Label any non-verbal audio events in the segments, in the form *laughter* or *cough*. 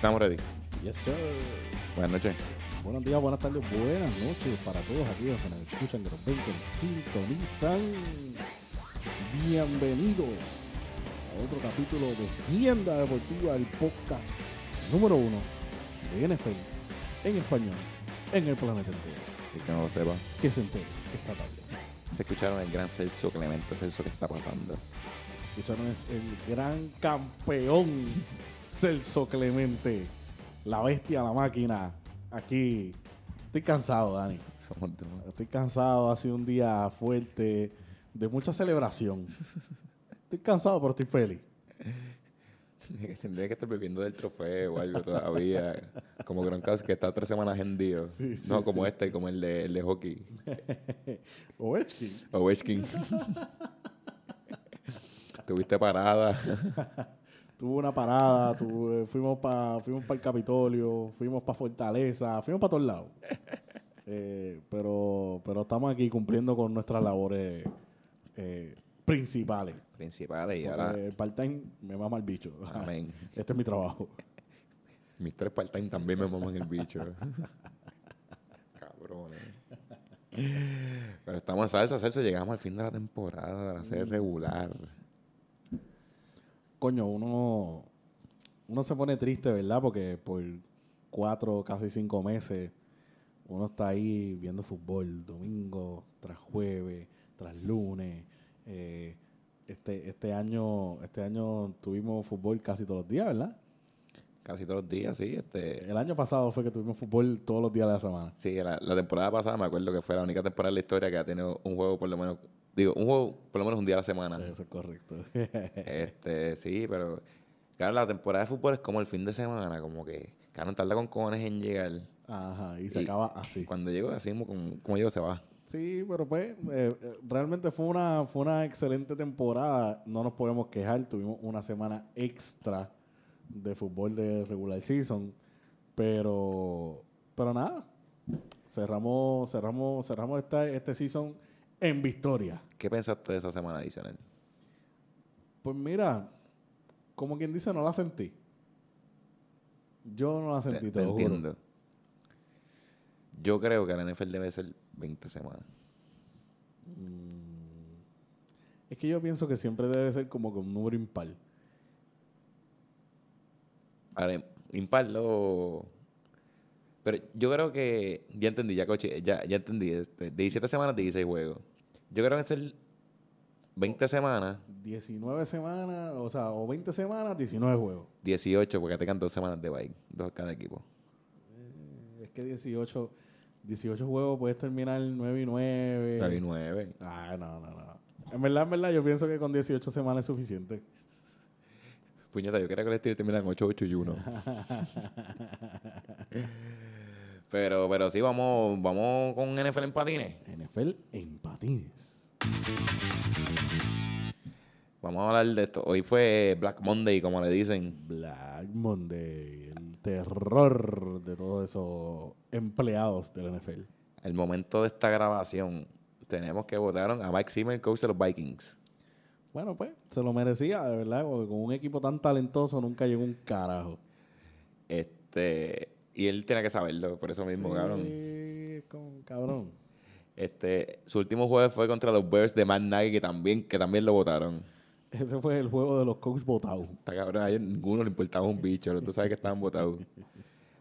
Estamos ready. Yes, sir. Buenas noches. Buenos días, buenas tardes, buenas noches para todos aquellos que nos escuchan, que nos ven, que nos sintonizan. Bienvenidos a otro capítulo de Tienda Deportiva, el podcast número uno de NFL en español en el planeta entero. Y que no lo sepa, Que se entere que esta tarde. se escucharon el gran Celso Clemente, Celso que está pasando. Escucharon es el gran campeón Celso Clemente, la bestia, la máquina. Aquí estoy cansado, Dani. Estoy cansado, ha sido un día fuerte, de mucha celebración. *laughs* Estoy cansado, pero estoy feliz. Tendría que estar bebiendo del trofeo o algo todavía. Como Gronkowski que está tres semanas. Sí, sí, no, como sí. este, como el de, el de hockey. *laughs* Ovechkin. Ovechkin. *laughs* Tuviste parada. Tuvo una parada, tuve- fuimos para fuimos el Capitolio, fuimos para Fortaleza, fuimos para todos lados. Eh, pero, pero estamos aquí cumpliendo con nuestras labores eh, principales. Principales y Porque ahora. el part-time me mama el bicho. *laughs* Amén. Este es mi trabajo. Mis tres part-time también me maman el bicho. *laughs* Cabrones. Pero estamos a salsa, salsa. Llegamos al fin de la temporada, de la serie regular. Coño, uno, uno se pone triste, ¿verdad? Porque por cuatro, casi cinco meses, uno está ahí viendo fútbol domingo tras jueves, tras lunes. Eh, este, este año, este año tuvimos fútbol casi todos los días, ¿verdad? Casi todos los días, sí. Este, El año pasado fue que tuvimos fútbol todos los días de la semana. sí, la, la temporada pasada me acuerdo que fue la única temporada de la historia que ha tenido un juego por lo menos. Digo, un juego por lo menos un día a la semana. Eso es correcto. Este, sí, pero. Claro, la temporada de fútbol es como el fin de semana, como que. Claro, tarda con cojones en llegar. Ajá, y se Y acaba así. Cuando llego así como, como, como llego, se va. Sí, pero pues eh, eh, realmente fue una, fue una excelente temporada. No nos podemos quejar. Tuvimos una semana extra de fútbol de regular season. Pero, pero nada. Cerramos, cerramos, cerramos esta, este season en victoria. ¿Qué pensaste de esa semana adicional? Pues mira, como quien dice, no la sentí. Yo no la sentí, te te, juro. entiendo. Yo creo que la NFL debe ser 20 semanas. Es que yo pienso que siempre debe ser como que un número impar. Ahora, impar lo... Pero yo creo que... Ya entendí, ya, coche, ya, ya entendí. Este, de 17 semanas, 16 juegos. Yo creo que es el 20 semanas, 19 semanas, o sea, o 20 semanas, 19 juegos. 18, porque te quedan dos semanas de bye. Dos cada equipo. Es que 18, 18 juegos puedes terminar 9 y 9. 9 y 9. Ah, no, no, no. En verdad, en verdad, yo pienso que con 18 semanas es suficiente. Puñeta, yo quería que los Steelers terminaran 8, 8 y 1. *laughs* pero, pero sí, vamos, vamos con NFL en patines. NFL en patines. Vamos a hablar de esto. Hoy fue Black Monday, como le dicen. Black Monday, el terror de todos esos empleados del NFL. El momento de esta grabación, tenemos que votaron a Mike Zimmer, coach de los Vikings. Bueno, pues, se lo merecía, de verdad, porque con un equipo tan talentoso nunca llegó un carajo. Este, y él tiene que saberlo, por eso mismo, cabrón. Sí, con- cabrón. Este, su último juego fue contra los Bears de Matt Nagy, que también, que también lo votaron. Ese fue el juego de los coaches votados. Está cabrón, a ellos ninguno le importaba un bicho, tú sabes que estaban votados.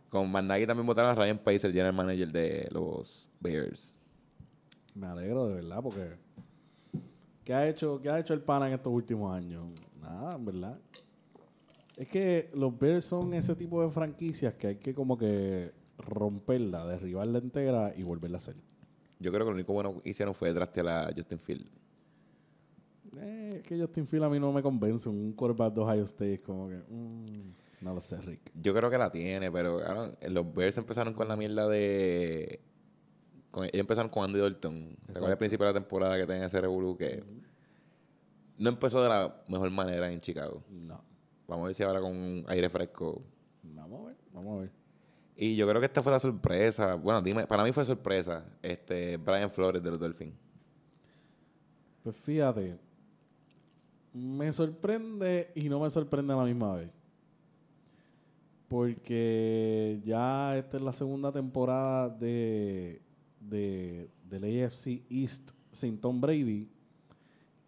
Con Matt Nagy también votaron a Ryan Pace, el general manager de los Bears. Me alegro de verdad porque ¿qué ha hecho, qué ha hecho el pana en estos últimos años? Nada, en verdad. Es que los Bears son ese tipo de franquicias que hay que como que romperla, derribarla entera y volverla a hacer. Yo creo que lo único bueno que hicieron fue trastear a Justin Field. Eh, es que Justin Field a mí no me convence. Un quarterback de Ohio State como que... mm, no lo sé, Rick. Yo creo que la tiene, pero los Bears empezaron con la mierda de. Con, ellos empezaron con Andy Dalton. ¿Recuerdas al principio de la temporada que tenía ese Revolu que no empezó de la mejor manera en Chicago? No. Vamos a ver si ahora con un aire fresco. Vamos a ver, vamos a ver. Y yo creo que esta fue la sorpresa. Bueno, dime, para mí fue sorpresa. Este, Brian Flores de los Dolphins. Pues fíjate, me sorprende y no me sorprende a la misma vez. Porque ya esta es la segunda temporada de, de, del AFC East sin Tom Brady.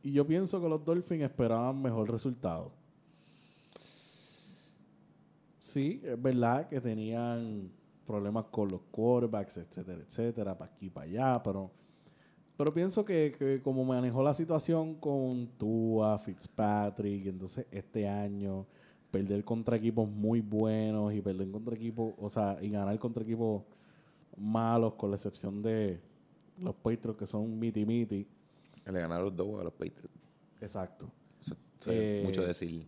Y yo pienso que los Dolphins esperaban mejor resultado. Sí, es verdad que tenían problemas con los quarterbacks, etcétera, etcétera, para aquí y para allá, pero, pero pienso que, que como manejó la situación con Tua, Fitzpatrick, entonces este año perder contra equipos muy buenos y perder contra equipos, o sea, y ganar contra equipos malos, con la excepción de los Patriots que son miti miti. Le ganaron dos a los Patriots. Exacto. Eso- eso Eh, mucho decir.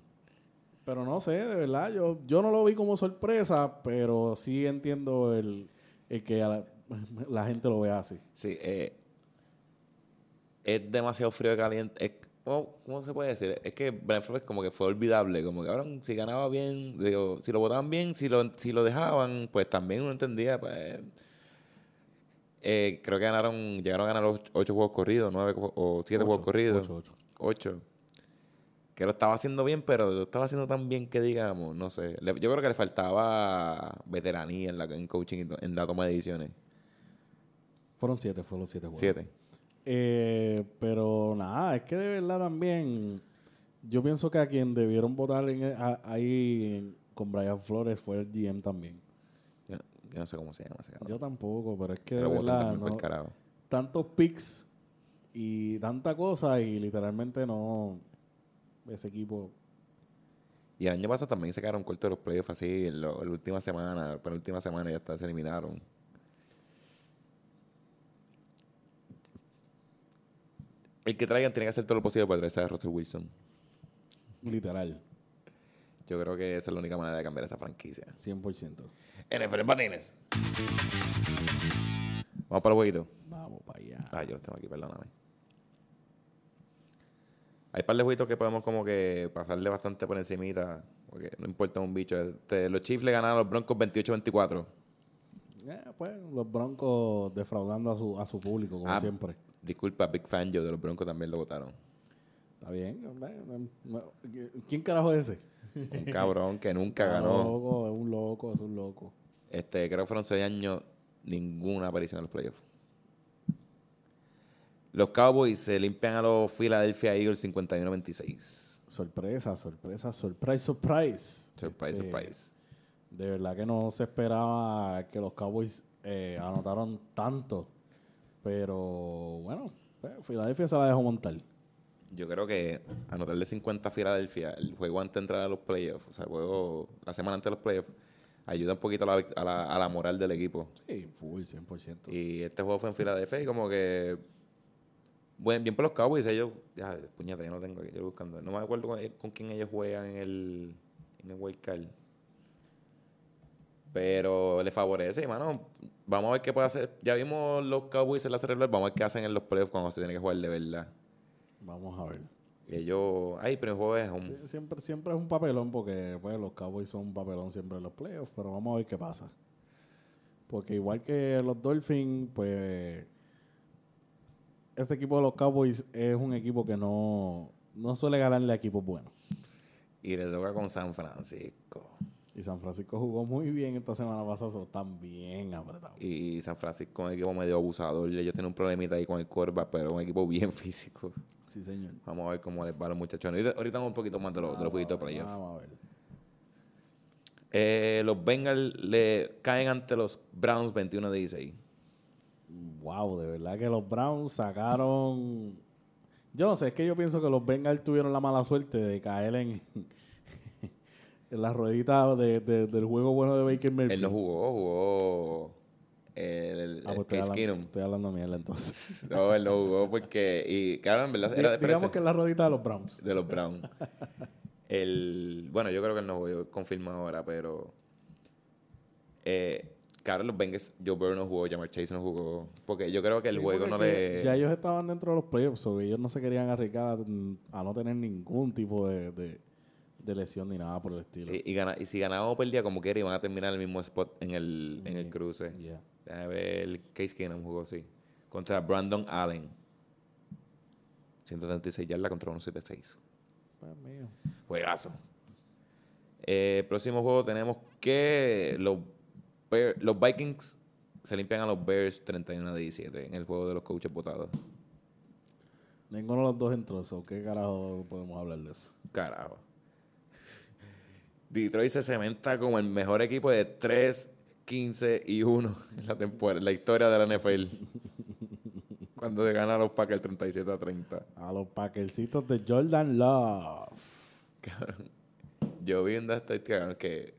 Pero no sé, de verdad, yo, yo no lo vi como sorpresa, pero sí entiendo el, el que la, la gente lo vea así. Sí, eh, es demasiado frío y caliente. Es, ¿cómo, cómo se puede decir? Es que Brentford es como que fue olvidable. Como que ahora, si ganaba bien, digo, si lo votaban bien, si lo, si lo dejaban, pues también uno entendía. Pues, eh, creo que ganaron, llegaron a ganar ocho, ocho juegos corridos, nueve o siete juegos corridos. ocho, ocho. Ocho. Que lo estaba haciendo bien, pero lo estaba haciendo tan bien que digamos, no sé. Le- yo creo que le faltaba veteranía en, la, en coaching, en la toma de decisiones. Fueron siete, fueron los siete juegos. Siete. Eh, pero nada, es que de verdad también, yo pienso que a quien debieron votar en, a- ahí en- con Brian Flores fue el GM también. Yo, yo no sé cómo se llama ese cabrón. Yo tampoco, pero es que de Pero verdad, no- tantos picks y tanta cosa y literalmente no, ese equipo Y el año pasado también se quedaron cortos los playoffs así, en, lo- en la última semana, la penúltima semana ya hasta se eliminaron. El que traigan tiene que hacer todo lo posible para traerse a Russell Wilson. literal, Yo creo que esa es la única manera de cambiar esa franquicia. 100%. NFL patines. Vamos para el jueguito. Vamos para allá. Ah, yo los tengo aquí, perdóname. Hay un par de jueguitos que podemos como que pasarle bastante por encimita, porque no importa un bicho. Este, los Chiefs le ganaron a los Broncos 28-24. Eh, pues los Broncos defraudando a su, a su público, como Ah. siempre. Disculpa, Big Fan yo de los Broncos también lo votaron. Está bien. ¿Quién carajo es ese? Un cabrón que *laughs* nunca ganó. loco, es un loco, es un loco. Este, creo que fueron seis años, ninguna aparición en los playoffs. Los Cowboys se limpian a los Philadelphia Eagles 51-26. Sorpresa, sorpresa, surprise, surprise. Surprise, Este, surprise. De verdad que no se esperaba que los Cowboys eh, anotaron tanto. Pero bueno, pues, Filadelfia se la dejó montar. Yo creo que anotarle 50 a Filadelfia, el juego antes de entrar a los playoffs, o sea, el juego la semana antes de los playoffs, ayuda un poquito a la, vic- a la, a la moral del equipo. Sí, full, 100%. Y este juego fue en Filadelfia y como que... Bueno, bien por los Cowboys, ellos... Ya, puñeta, yo no tengo yo lo buscando. No me acuerdo con, con quién ellos juegan en el, en el Wild Card. Pero le favorece, mano. Vamos a ver qué puede hacer. Ya vimos los Cowboys en la regular, vamos a ver qué hacen en los playoffs cuando se tiene que jugar de verdad. Vamos a ver. Ellos... Ay, pero el juego es... un- Sie- Siempre, siempre es un papelón porque pues, los Cowboys son un papelón siempre en los playoffs, pero vamos a ver qué pasa. Porque igual que los Dolphins, pues este equipo de los Cowboys es un equipo que no, no suele ganarle a equipos buenos. Y le toca con San Francisco. Y San Francisco jugó muy bien esta semana pasada, bien apretados. Y San Francisco es un equipo medio abusador. Ellos tienen un problemita ahí con el quarterback, pero es un equipo bien *laughs* físico. Sí, señor. Vamos a ver cómo les va a los muchachones. Ahorita, ahorita vamos un poquito más de los, de los jueguitos de playoff. Vamos a ver. Eh, los Bengals le caen ante los Browns 21-16. Wow, de verdad que los Browns sacaron. Yo no sé, es que yo pienso que los Bengals tuvieron la mala suerte de caer en, *laughs* en la ruedita de- de- del juego bueno de Baker Mayfield. Él no jugó, jugó el, el- Ah, pues estoy, Case hablando, estoy hablando mierda entonces. *laughs* No, él no jugó porque... Y claro, en verdad era Digamos que es la ruedita de los Browns. de los Browns. El, bueno, yo creo que él no jugó, yo confirmo ahora, pero... Eh, claro, los Bengals, Joe Burrow no jugó, Jamar Chase no jugó. Porque yo creo que el Sí, juego no le... Ya ellos estaban dentro de los playoffs, so ellos no se querían arriesgar a, a no tener ningún tipo de, de- de lesión ni nada por el estilo. Y, y, gana- y si ganaba o perdía como quiera, iban a terminar en el mismo spot en el, en el cruce. Yeah. Déjame ver, el Case Keenum jugó así. Contra Brandon Allen. 136 yardas contra 176. Pues, mío. Juegazo. Eh, próximo juego tenemos que los, Los Vikings se limpian a los Bears 31 a 17 en el juego de los coaches votados. Ninguno de los dos entró eso. ¿Qué carajo podemos hablar de eso? Carajo. *laughs* Detroit se cementa como el mejor equipo de 3, 15 y 1 en la, temporada, en la historia de la NFL. *laughs* Cuando se gana a los Packers 37 a 30. A los packercitos de Jordan Love. Cabrón. Yo vi una estadística cabrón, que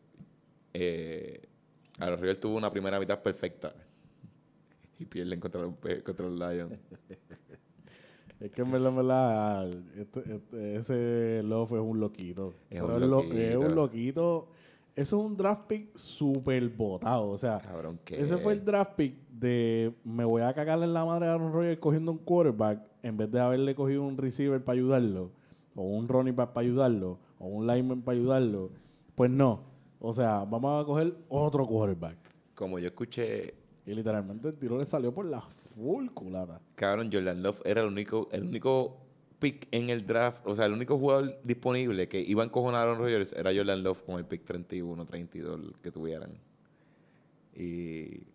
eh, a los Rivers tuvo una primera mitad perfecta. *laughs* Y pierden contra los, contra los Lions. *laughs* Es que en verdad, en verdad, este- este- ese Love es un loquito. Es Pero un lo- loquito. es un loquito. Eso es un draft pick súper botado. O sea, Cabrón, ese fue el draft pick de me voy a cagarle en la madre a Aaron Rodgers cogiendo un quarterback en vez de haberle cogido un receiver para ayudarlo, o un running back para ayudarlo, o un lineman para ayudarlo. Pues no. O sea, vamos a coger otro quarterback. Como yo escuché, Y literalmente el tiro le salió por la full culata. cabrón, Jordan Love era el único, el único pick en el draft. O sea, el único jugador disponible que iba a encojonar a Aaron Rodgers era Jordan Love con el pick 31, 32 que tuvieran. Y.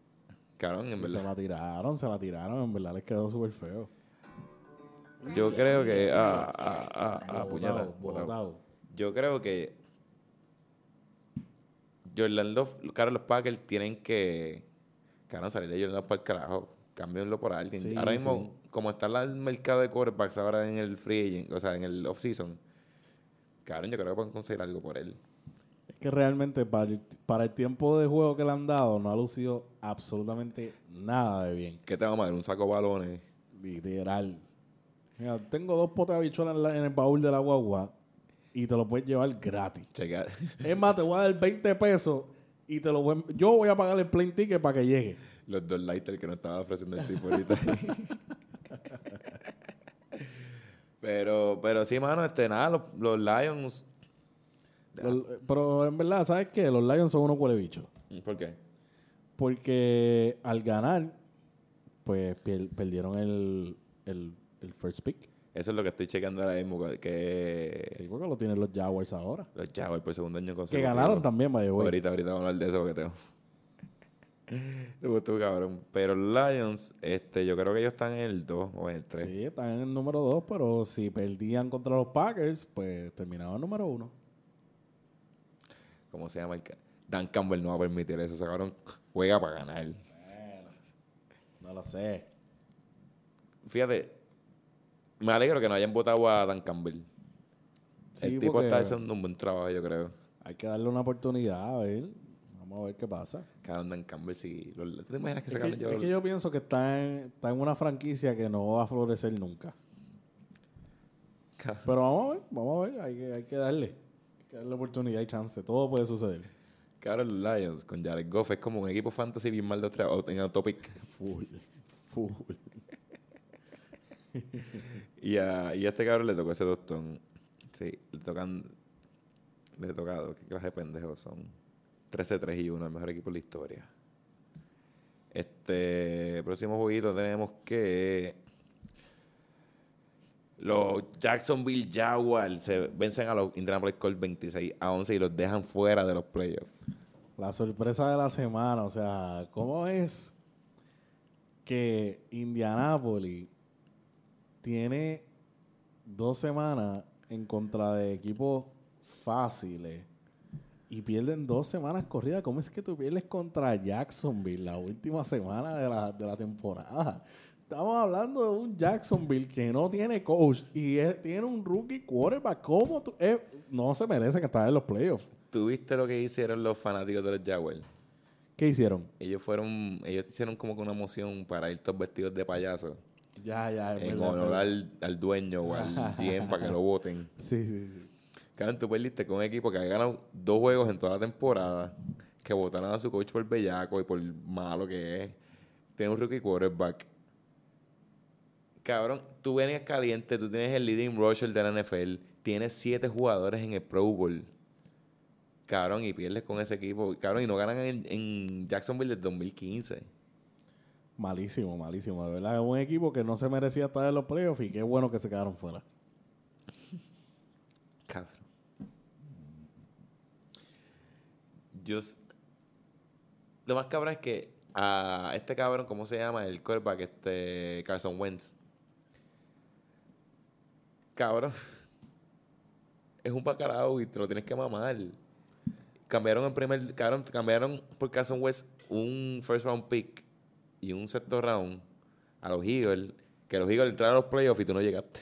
Cabrón, en Y se verdad. la tiraron, se la tiraron. En verdad les quedó súper feo. Yo creo que. Ah, ah, ah, ah, Botado, botado. Yo creo que Jordan Love, claro, los Packers tienen que, claro, salir de Jordan Love para el carajo. Cámbienlo por alguien. Sí, ahora mismo, sí. como está el mercado de quarterbacks ahora en el free agent, o sea, en el off-season, claro, yo creo que pueden conseguir algo por él. Es que realmente para el, para el tiempo de juego que le han dado no ha lucido absolutamente nada de bien. ¿Qué te vamos a dar? Un saco de balones. Literal. Mira, tengo dos potes de en, la- en el baúl de la guagua y te lo puedes llevar gratis. Checa. Es más, te voy a dar 20 pesos y te lo voy, yo voy a pagar el plane ticket para que llegue. Los dos lighters que nos estaba ofreciendo el tipo ahorita. *laughs* pero, pero sí, mano, este, nada, los, los Lions. Los- pero en verdad, ¿sabes qué? Los Lions son unos huele bichos. ¿Por qué? Porque al ganar, pues perdieron el, el, el first pick. Eso es lo que estoy chequeando ahora mismo, que Sí, porque lo tienen los Jaguars ahora. los Jaguars por segundo año Que consecutivo. ganaron también, güey. Ahorita, ahorita vamos a hablar de eso porque tengo. *laughs* Te gustó, cabrón. Pero los Lions, este, yo creo que ellos están en el 2 o en el 3. Sí, están en el número 2, pero si perdían contra los Packers, pues terminaban en número 1. ¿Cómo se llama el Dan Campbell no va a permitir eso. O sea, cabrón, juega para ganar. No lo sé. Fíjate, me alegro que no hayan votado a Dan Campbell. Sí, el tipo está haciendo un buen trabajo, yo creo. Hay que darle una oportunidad, a ver. Vamos a ver qué pasa. Cabrón, Dan Campbell, sí. Los- ¿Tú te imaginas que Es se que, cabrón es que yo pienso que está en, está en una franquicia que no va a florecer nunca. Cabrón. Pero vamos a ver, vamos a ver. Hay que, hay que darle. Hay que darle oportunidad y chance. Todo puede suceder. Los Lions con Jared Goff es como un equipo fantasy bien mal de otra en Autopic. Full. Full. *laughs* Y a, y este cabrón le tocó ese tostón. Sí, le tocan. Le tocado. ¿Qué clase de pendejos son? 13-3 y 1, el mejor equipo de la historia. Este próximo jueguito tenemos que. Los Jacksonville Jaguars se vencen a los Indianapolis Colts 26 a 11 y los dejan fuera de los playoffs. La sorpresa de la semana, o sea, ¿cómo es que Indianapolis tiene dos semanas en contra de equipos fáciles y pierden dos semanas corridas? ¿Cómo es que tú pierdes contra Jacksonville la última semana de la, de la temporada? Estamos hablando de un Jacksonville que no tiene coach y es- tiene un rookie quarterback. ¿Cómo tú? eh, no se merecen estar en los playoffs. ¿Tuviste lo que hicieron los fanáticos de los Jaguars? ¿Qué hicieron? Ellos fueron, ellos hicieron como que una moción para ir todos vestidos de payaso. Ya, ya, es en verdad, honor al, al dueño o al *laughs* GM para que lo voten. Sí, sí, sí. Cabrón, tú perdiste con un equipo que ha ganado dos juegos en toda la temporada, que votaron a su coach por bellaco y por malo que es. Tiene un rookie quarterback. Cabrón, tú venías caliente, tú tienes el leading rusher de la NFL, tienes siete jugadores en el Pro Bowl. Cabrón, y pierdes con ese equipo. Cabrón, y no ganan en, en Jacksonville desde 2015. Malísimo, malísimo. De verdad, es un equipo que no se merecía estar en los playoffs y qué bueno que se quedaron fuera. Cabrón. yo. Lo más cabrón es que a este cabrón, ¿cómo se llama? El quarterback, este. Carson Wentz. Cabrón. *laughs* Es un bacalao y te lo tienes que mamar. Cambiaron el primer. Cabrón, cambiaron por Carson Wentz un first round pick y un sexto round a los Eagles. Que los Eagles entraron a los playoffs y tú no llegaste.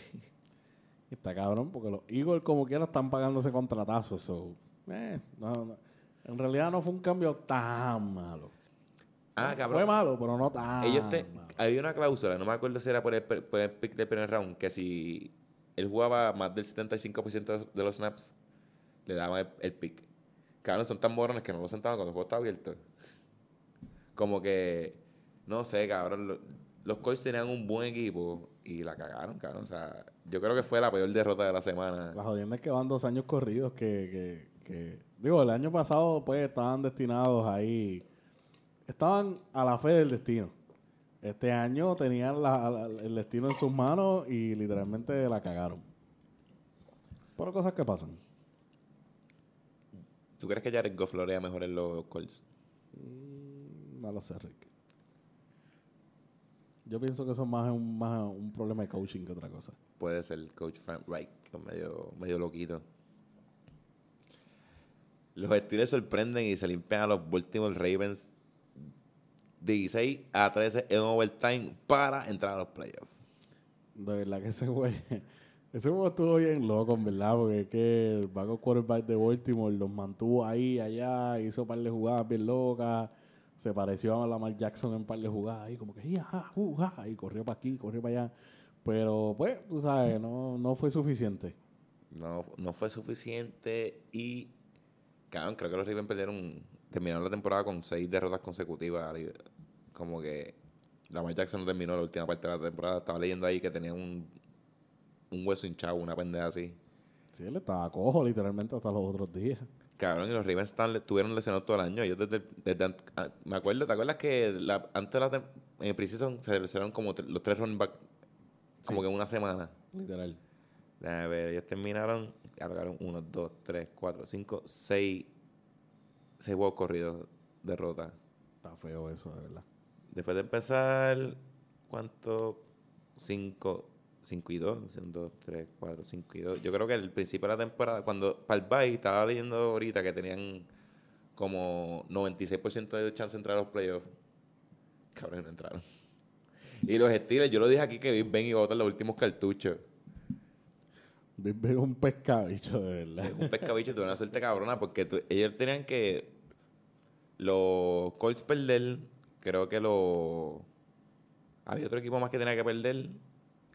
Está cabrón, porque los Eagles como quiera están pagando ese contratazo. So, eh, no, no. En realidad no fue un cambio tan malo. Ah, Fue cabrón. malo, pero no tan Ellos te, malo. había una cláusula, no me acuerdo si era por el, por el pick del primer round, que si él jugaba más del 75% de los snaps, le daban el, el pick. Cabrón, son tan morones que no lo sentaban cuando el juego estaba abierto. Como que, no sé, cabrón, lo- los Colts tenían un buen equipo y la cagaron, cabrón. O sea, yo creo que fue la peor derrota de la semana. La jodienda es que van dos años corridos que, que, que- Digo, el año pasado pues estaban destinados ahí... Estaban a la fe del destino. Este año tenían la- la- el destino en sus manos y literalmente la cagaron. Pero cosas que pasan. ¿Tú crees que Jared Goff lo haría mejor en los Colts? No lo sé, Rick. Yo pienso que eso es más un, más un problema de coaching que otra cosa. Puede ser el coach Frank Reich, que es medio, medio loquito. Los Steelers sorprenden y se limpian a los Baltimore Ravens 16 a 13 en overtime para entrar a los playoffs. De verdad que ese güey... *laughs* Ese juego estuvo bien loco, en verdad, porque es que el backup quarterback de Baltimore los mantuvo ahí, allá, hizo un par de jugadas bien locas, se pareció a Lamar Jackson en un par de jugadas, ahí como que, "Ya, ja, uh, ja", y corrió para aquí, corrió para allá. Pero, pues, tú sabes, no, no fue suficiente. No, no fue suficiente y, cabrón, creo que los Ravens perdieron, terminaron la temporada con seis derrotas consecutivas. Como que Lamar Jackson no terminó la última parte de la temporada. Estaba leyendo ahí que tenía un, un hueso hinchado, una pendeja así. Sí, él estaba cojo literalmente hasta los otros días. Cabrón, y los Ravens están, estuvieron lesionados todo el año. Ellos desde, desde ah, me acuerdo, ¿te acuerdas que la- antes de la en preseason se lesionaron como los tres running back como que en una semana? Literal. Déjame ver, ellos terminaron, cargaron uno, dos, tres, cuatro, cinco, seis, seis juegos corridos, derrota. Está feo eso, de verdad. Después de empezar, ¿cuánto? Cinco, cinco y dos, son dos, tres, cuatro, cinco y dos. Yo creo que al principio de la temporada, cuando para el bye, estaba leyendo ahorita que tenían como 96% de chance de entrar a los playoffs. Cabrón, no entraron. Y los Steelers, yo lo dije aquí que Big Ben iba a botar los últimos cartuchos. Big Ben es un pescadicho, de verdad. Es un pescabicho, tuve una suerte cabrona porque tu- ellos tenían que los Colts perder, creo que los había otro equipo más que tenía que perder,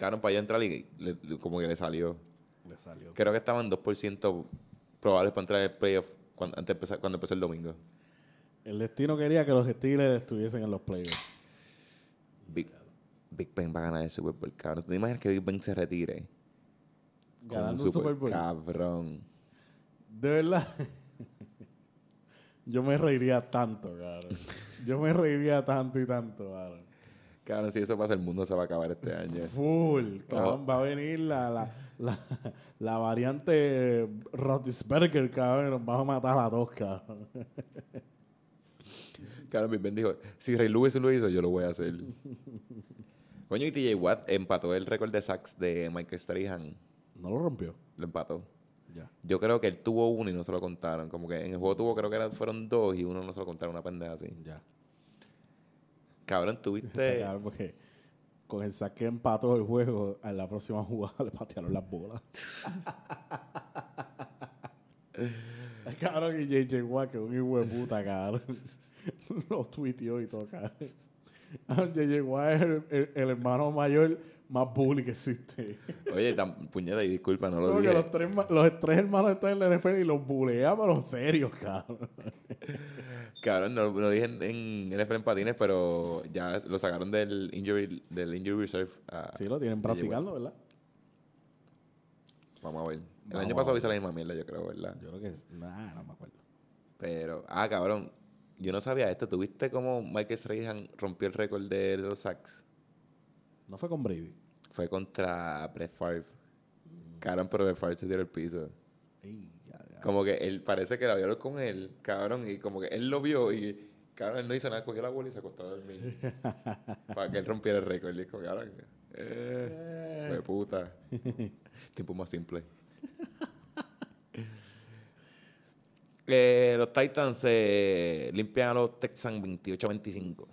quedaron para allá entrar y le- le- como que le salió. Le salió. Creo que estaban 2% probables para entrar en el playoff cuando, antes empezar- cuando empezó el domingo. El destino quería que los Steelers estuviesen en los playoffs. Big, Big Ben va a ganar el Super Bowl, cabrón. ¿Tú te imaginas que Big Ben se retire? Ganando un Super Bowl. Cabrón. De verdad. *laughs* Yo me reiría tanto, cabrón. Yo me reiría tanto y tanto, cabrón. Cabrón, si eso pasa, el mundo se va a acabar este año. Full, cabrón. Oh. Va a venir la, la, la, la variante Rotisberger, cabrón. Nos vamos a matar a todos, cabrón. Claro, Big Ben dijo, si Ray Lewis lo hizo, yo lo voy a hacer. Coño, y TJ Watt empató el récord de sacks de Michael Strahan. No lo rompió. Lo empató. Ya. Yo creo que él tuvo uno y no se lo contaron. Como que en el juego tuvo, creo que eran- fueron dos y uno no se lo contaron, una pendeja así. Ya. Cabrón, tuviste... cabrón porque con el saque empató el juego, en la próxima jugada *laughs* le patearon las bolas. *laughs* cabrón, y JJ Watt, que es un hijo de puta, cabrón. *laughs* Lo tuiteó y todo, cabrón. JJ Watt es el, el- el hermano mayor más bully que existe. Oye, tan, puñeta, y disculpa, no lo que dije. los tres, los tres hermanos están en la NFL y los bulea, pero serios, cabrón. Cabrón, no lo dije en, en NFL en patines, pero ya lo sacaron del injury, del injury reserve. a Sí, lo tienen practicando, ¿verdad? Vamos a ver. El Vamos año pasado hice la misma mierda, yo creo, ¿verdad? Yo creo que es. Nah, no me acuerdo. Pero, ah, cabrón, yo no sabía esto. ¿Tuviste cómo Michael Strahan rompió el récord de los sacks? No fue con Brady. Fue contra Brett Favre. Cabrón, pero Brett Favre se tiró el piso. Ey. Como que él parece que la vio con él, cabrón, y como que él lo vio y, cabrón, él no hizo nada, cogió la bola y se acostó a dormir. *laughs* para que él rompiera el récord. Y dijo, cabrón, eh, de puta. *laughs* Tiempo más simple. *laughs* Eh, los Titans se limpian a los Texans 28-25.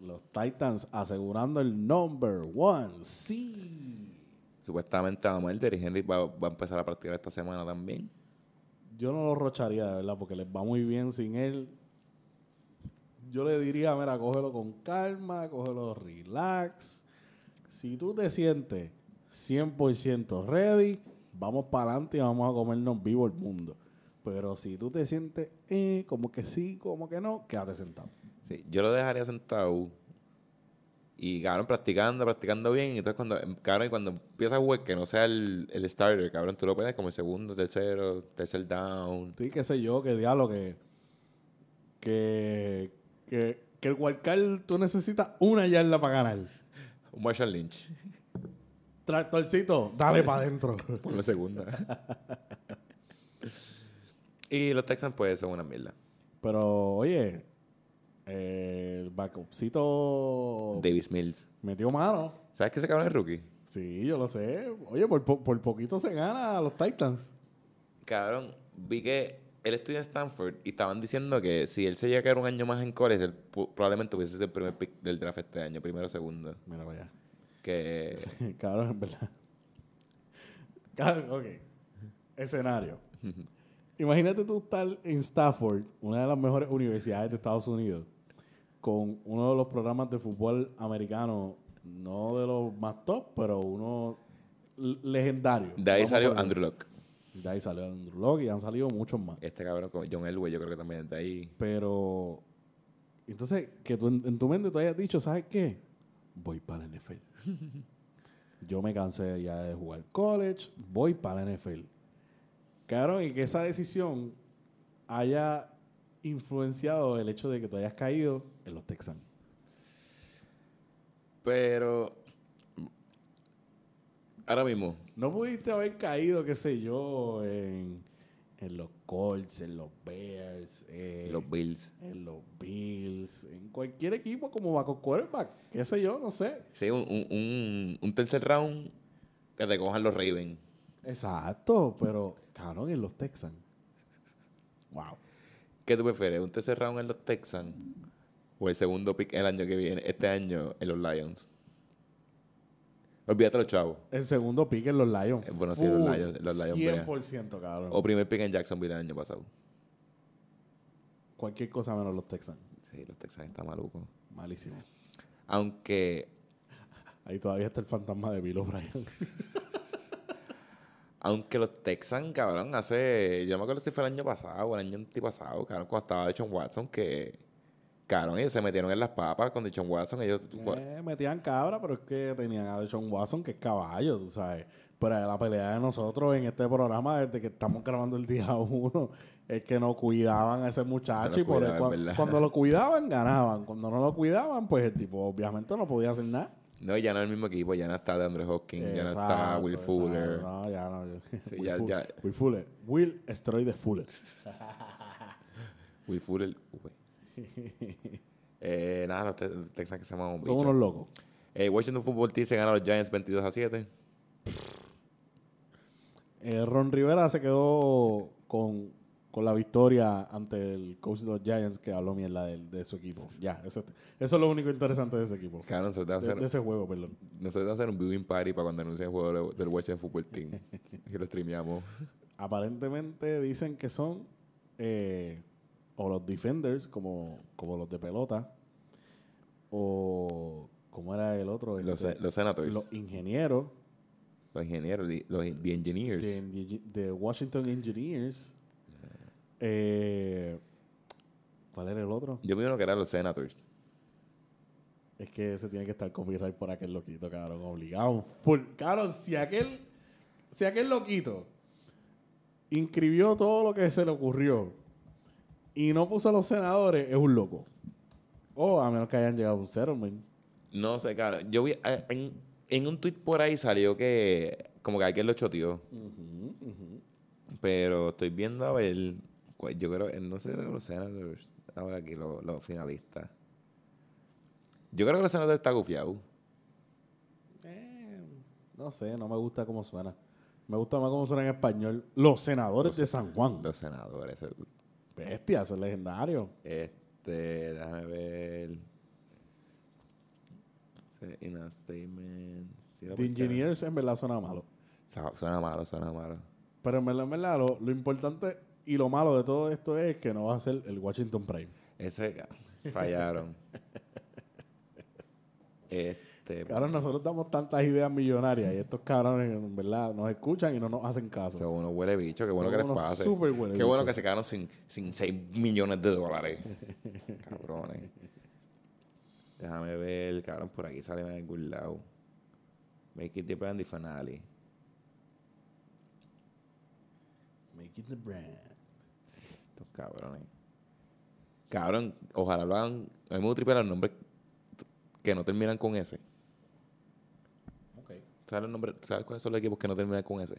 Los Titans asegurando el number one. Sí. Supuestamente a Melder y Henry va, va a empezar a practicar esta semana también. Yo no lo rocharía, de verdad, porque les va muy bien sin él. Yo le diría, mira, cógelo con calma, cógelo relax. Si tú te sientes 100% ready, vamos para adelante y vamos a comernos vivo el mundo. Pero si tú te sientes eh, como que sí, como que no, quédate sentado. Sí, yo lo dejaría sentado y, cabrón, practicando, practicando bien. Y entonces, cuando, cabrón, y cuando empieza a jugar, que no sea el, el starter, cabrón, tú lo pones como el segundo, tercero, tercer down. Sí, qué sé yo, qué diablo, que. Que. Que, que el wildcard tú necesitas una yarda para ganar. Un Marshall Lynch. Tractorcito, dale para adentro. *laughs* Por la segunda. *laughs* y los Texans, pues, son una mierda. Pero, oye, el backupcito Davis Mills. metió mano. ¿Sabes que ese cabrón es rookie? Sí, yo lo sé. Oye, por, po- por poquito se gana a los Titans. Cabrón, vi que él estudia en Stanford y estaban diciendo que si él se llega a quedar un año más en college, él probablemente hubiese sido el primer pick del draft este año, primero o segundo. Mira para allá. Que *laughs* Cabrón, en verdad. Cabrón, ok. Escenario. *laughs* Imagínate tú estar en Stafford, una de las mejores universidades de Estados Unidos, con uno de los programas de fútbol americano, no de los más top, pero uno legendario. de ahí salió Andrew Luck. De ahí salió Andrew Luck y han salido muchos más. Este cabrón con John Elway, yo creo que también es de ahí. Pero, entonces, que tú en, tu mente tú hayas dicho, ¿sabes qué? Voy para la NFL. *laughs* Yo me cansé ya de jugar college, voy para la NFL. Claro, y que esa decisión haya influenciado el hecho de que tú hayas caído en los Texans. Pero ahora mismo, No pudiste haber caído, qué sé yo, en, en los Colts, en los Bears, eh, los Bills. en los Bills, en cualquier equipo como backup quarterback, qué sé yo, no sé. Sí, un, un, un, un tercer round que te cojan los Ravens. Exacto, pero cabrón, en los Texans. Wow. ¿Qué tú prefieres? ¿Un tercer round en los Texans o el segundo pick el año que viene, este año en los Lions? Olvídate los chavos. El segundo pick en los Lions. Eh, bueno, sí, los Lions- los Lions, brea. 100%, cabrón. O primer pick en Jacksonville el año pasado. Cualquier cosa menos los Texans. Sí, los Texans están malucos. Malísimo. Aunque, *laughs* Ahí todavía está el fantasma de Bill O'Brien. *laughs* aunque los Texans, cabrón, hace. Yo me acuerdo si fue el año pasado o el año antipasado, cabrón, cuando estaba John Watson, que. Cabrón, ellos se metieron en las papas con John Watson. Ellos, Eh, metían cabra, pero es que tenían a Deshaun Watson, que es caballo, tú sabes. Pero la pelea de nosotros en este programa, desde que estamos grabando el día *laughs* uno, es que no cuidaban a ese muchacho. Y por cuando lo *laughs* cuidaban, ganaban. Cuando no lo cuidaban, pues el tipo obviamente no podía hacer nada. No, ya no es el mismo equipo, ya no está de Andre Hopkins, ya no está Will exacto. Fuller. No, ya no. *laughs* Sí, Will, ya- Fu- ya. Will Fuller. Will Steroid Fuller. Will Fuller. uy. *laughs* eh, nada, los te- Texans que se llaman un Son unos locos. Eh, Washington Football Team se gana a los Giants 22 a 7. Eh, Ron Rivera se quedó con, con la victoria ante el coach de los Giants que habló mierda de, de su equipo. Ya, eso, eso es lo único interesante de ese equipo. Nosotros De, debemos de hacer, ese juego, perdón. nosotros debemos hacer un viewing party para cuando anuncien el juego de- del Washington Football Team. *laughs* que lo streameamos. Aparentemente dicen que son eh, o los defenders, como, como los de pelota, o como era el otro, Los, Este, los Senators, los los, ingenieros ingenieros, the- los the engineers. de, de Washington Engineers. Eh, ¿Cuál era el otro? Yo vi uno que eran los Senators. Es que se tiene que estar copyright por aquel loquito, cabrón, obligado. Full. Cabrón, si aquel, si aquel loquito inscribió todo lo que se le ocurrió y no puso a los senadores, es un loco. O a menos que hayan llegado a un settlement. No sé, cabrón. Yo vi eh, en, en un tweet por ahí salió que como que alguien lo choteó. Pero estoy viendo a ver. Yo creo, no sé, los Senators. Ahora aquí, los, los finalistas. Yo creo que los Senators está gufiado. Eh, no sé, no me gusta cómo suena. Me gusta más cómo suena en español. Los senadores de San Juan. Los senadores. Bestia, son legendarios. Este, déjame ver. In a statement. Sí, The. Engineers en verdad suena malo. Su- Suena malo, suena malo. Pero en verdad, en verdad, lo, lo importante y lo malo de todo esto es que no va a ser el Washington Prime. Ese fallaron. *laughs* este. Ahora nosotros damos tantas ideas millonarias y estos cabrones en verdad nos escuchan y no nos hacen caso. Unos huele bicho, qué bueno Son que les pase. súper huele Qué bueno que se quedaron sin, sin 6 millones de dólares. *laughs* Cabrones. Déjame ver, cabrón, por aquí sale en algún lado. Make it the brand the finale. Making the brand. Estos cabrones. Cabrón, ojalá lo hagan. A mí me gusta los nombres que no terminan con S. ¿Sabes, los nombres, ¿Sabes cuáles son los equipos que no terminan con S?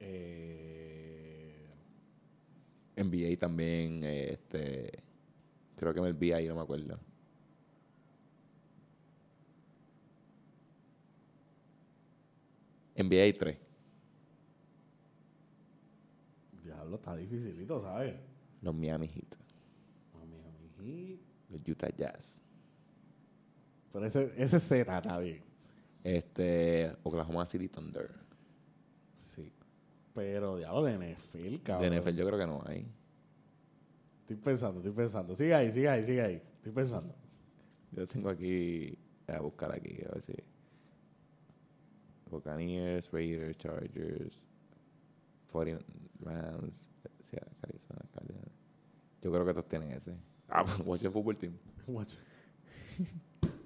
Eh, NBA también, eh, este. Creo que me el ahí, no me acuerdo. NBA 3. diablo, está dificilito, ¿sabes? Los Miami Heat. A mi amiguito. Los Utah Jazz. Pero ese, ese Z está bien. Este. Oklahoma City Thunder. Sí. Pero diablo de NFL, cabrón. De NFL yo creo que no hay. Estoy pensando, estoy pensando. Sigue ahí, sigue ahí, sigue ahí. Estoy pensando. Yo tengo aquí. Voy a buscar aquí, a ver si. Buccaneers, Raiders, Chargers, 40 Rams, sí, Arizona, Cardinals. Yo creo que estos tienen ese. Ah, *laughs* pues, Washington Football Team. Watch.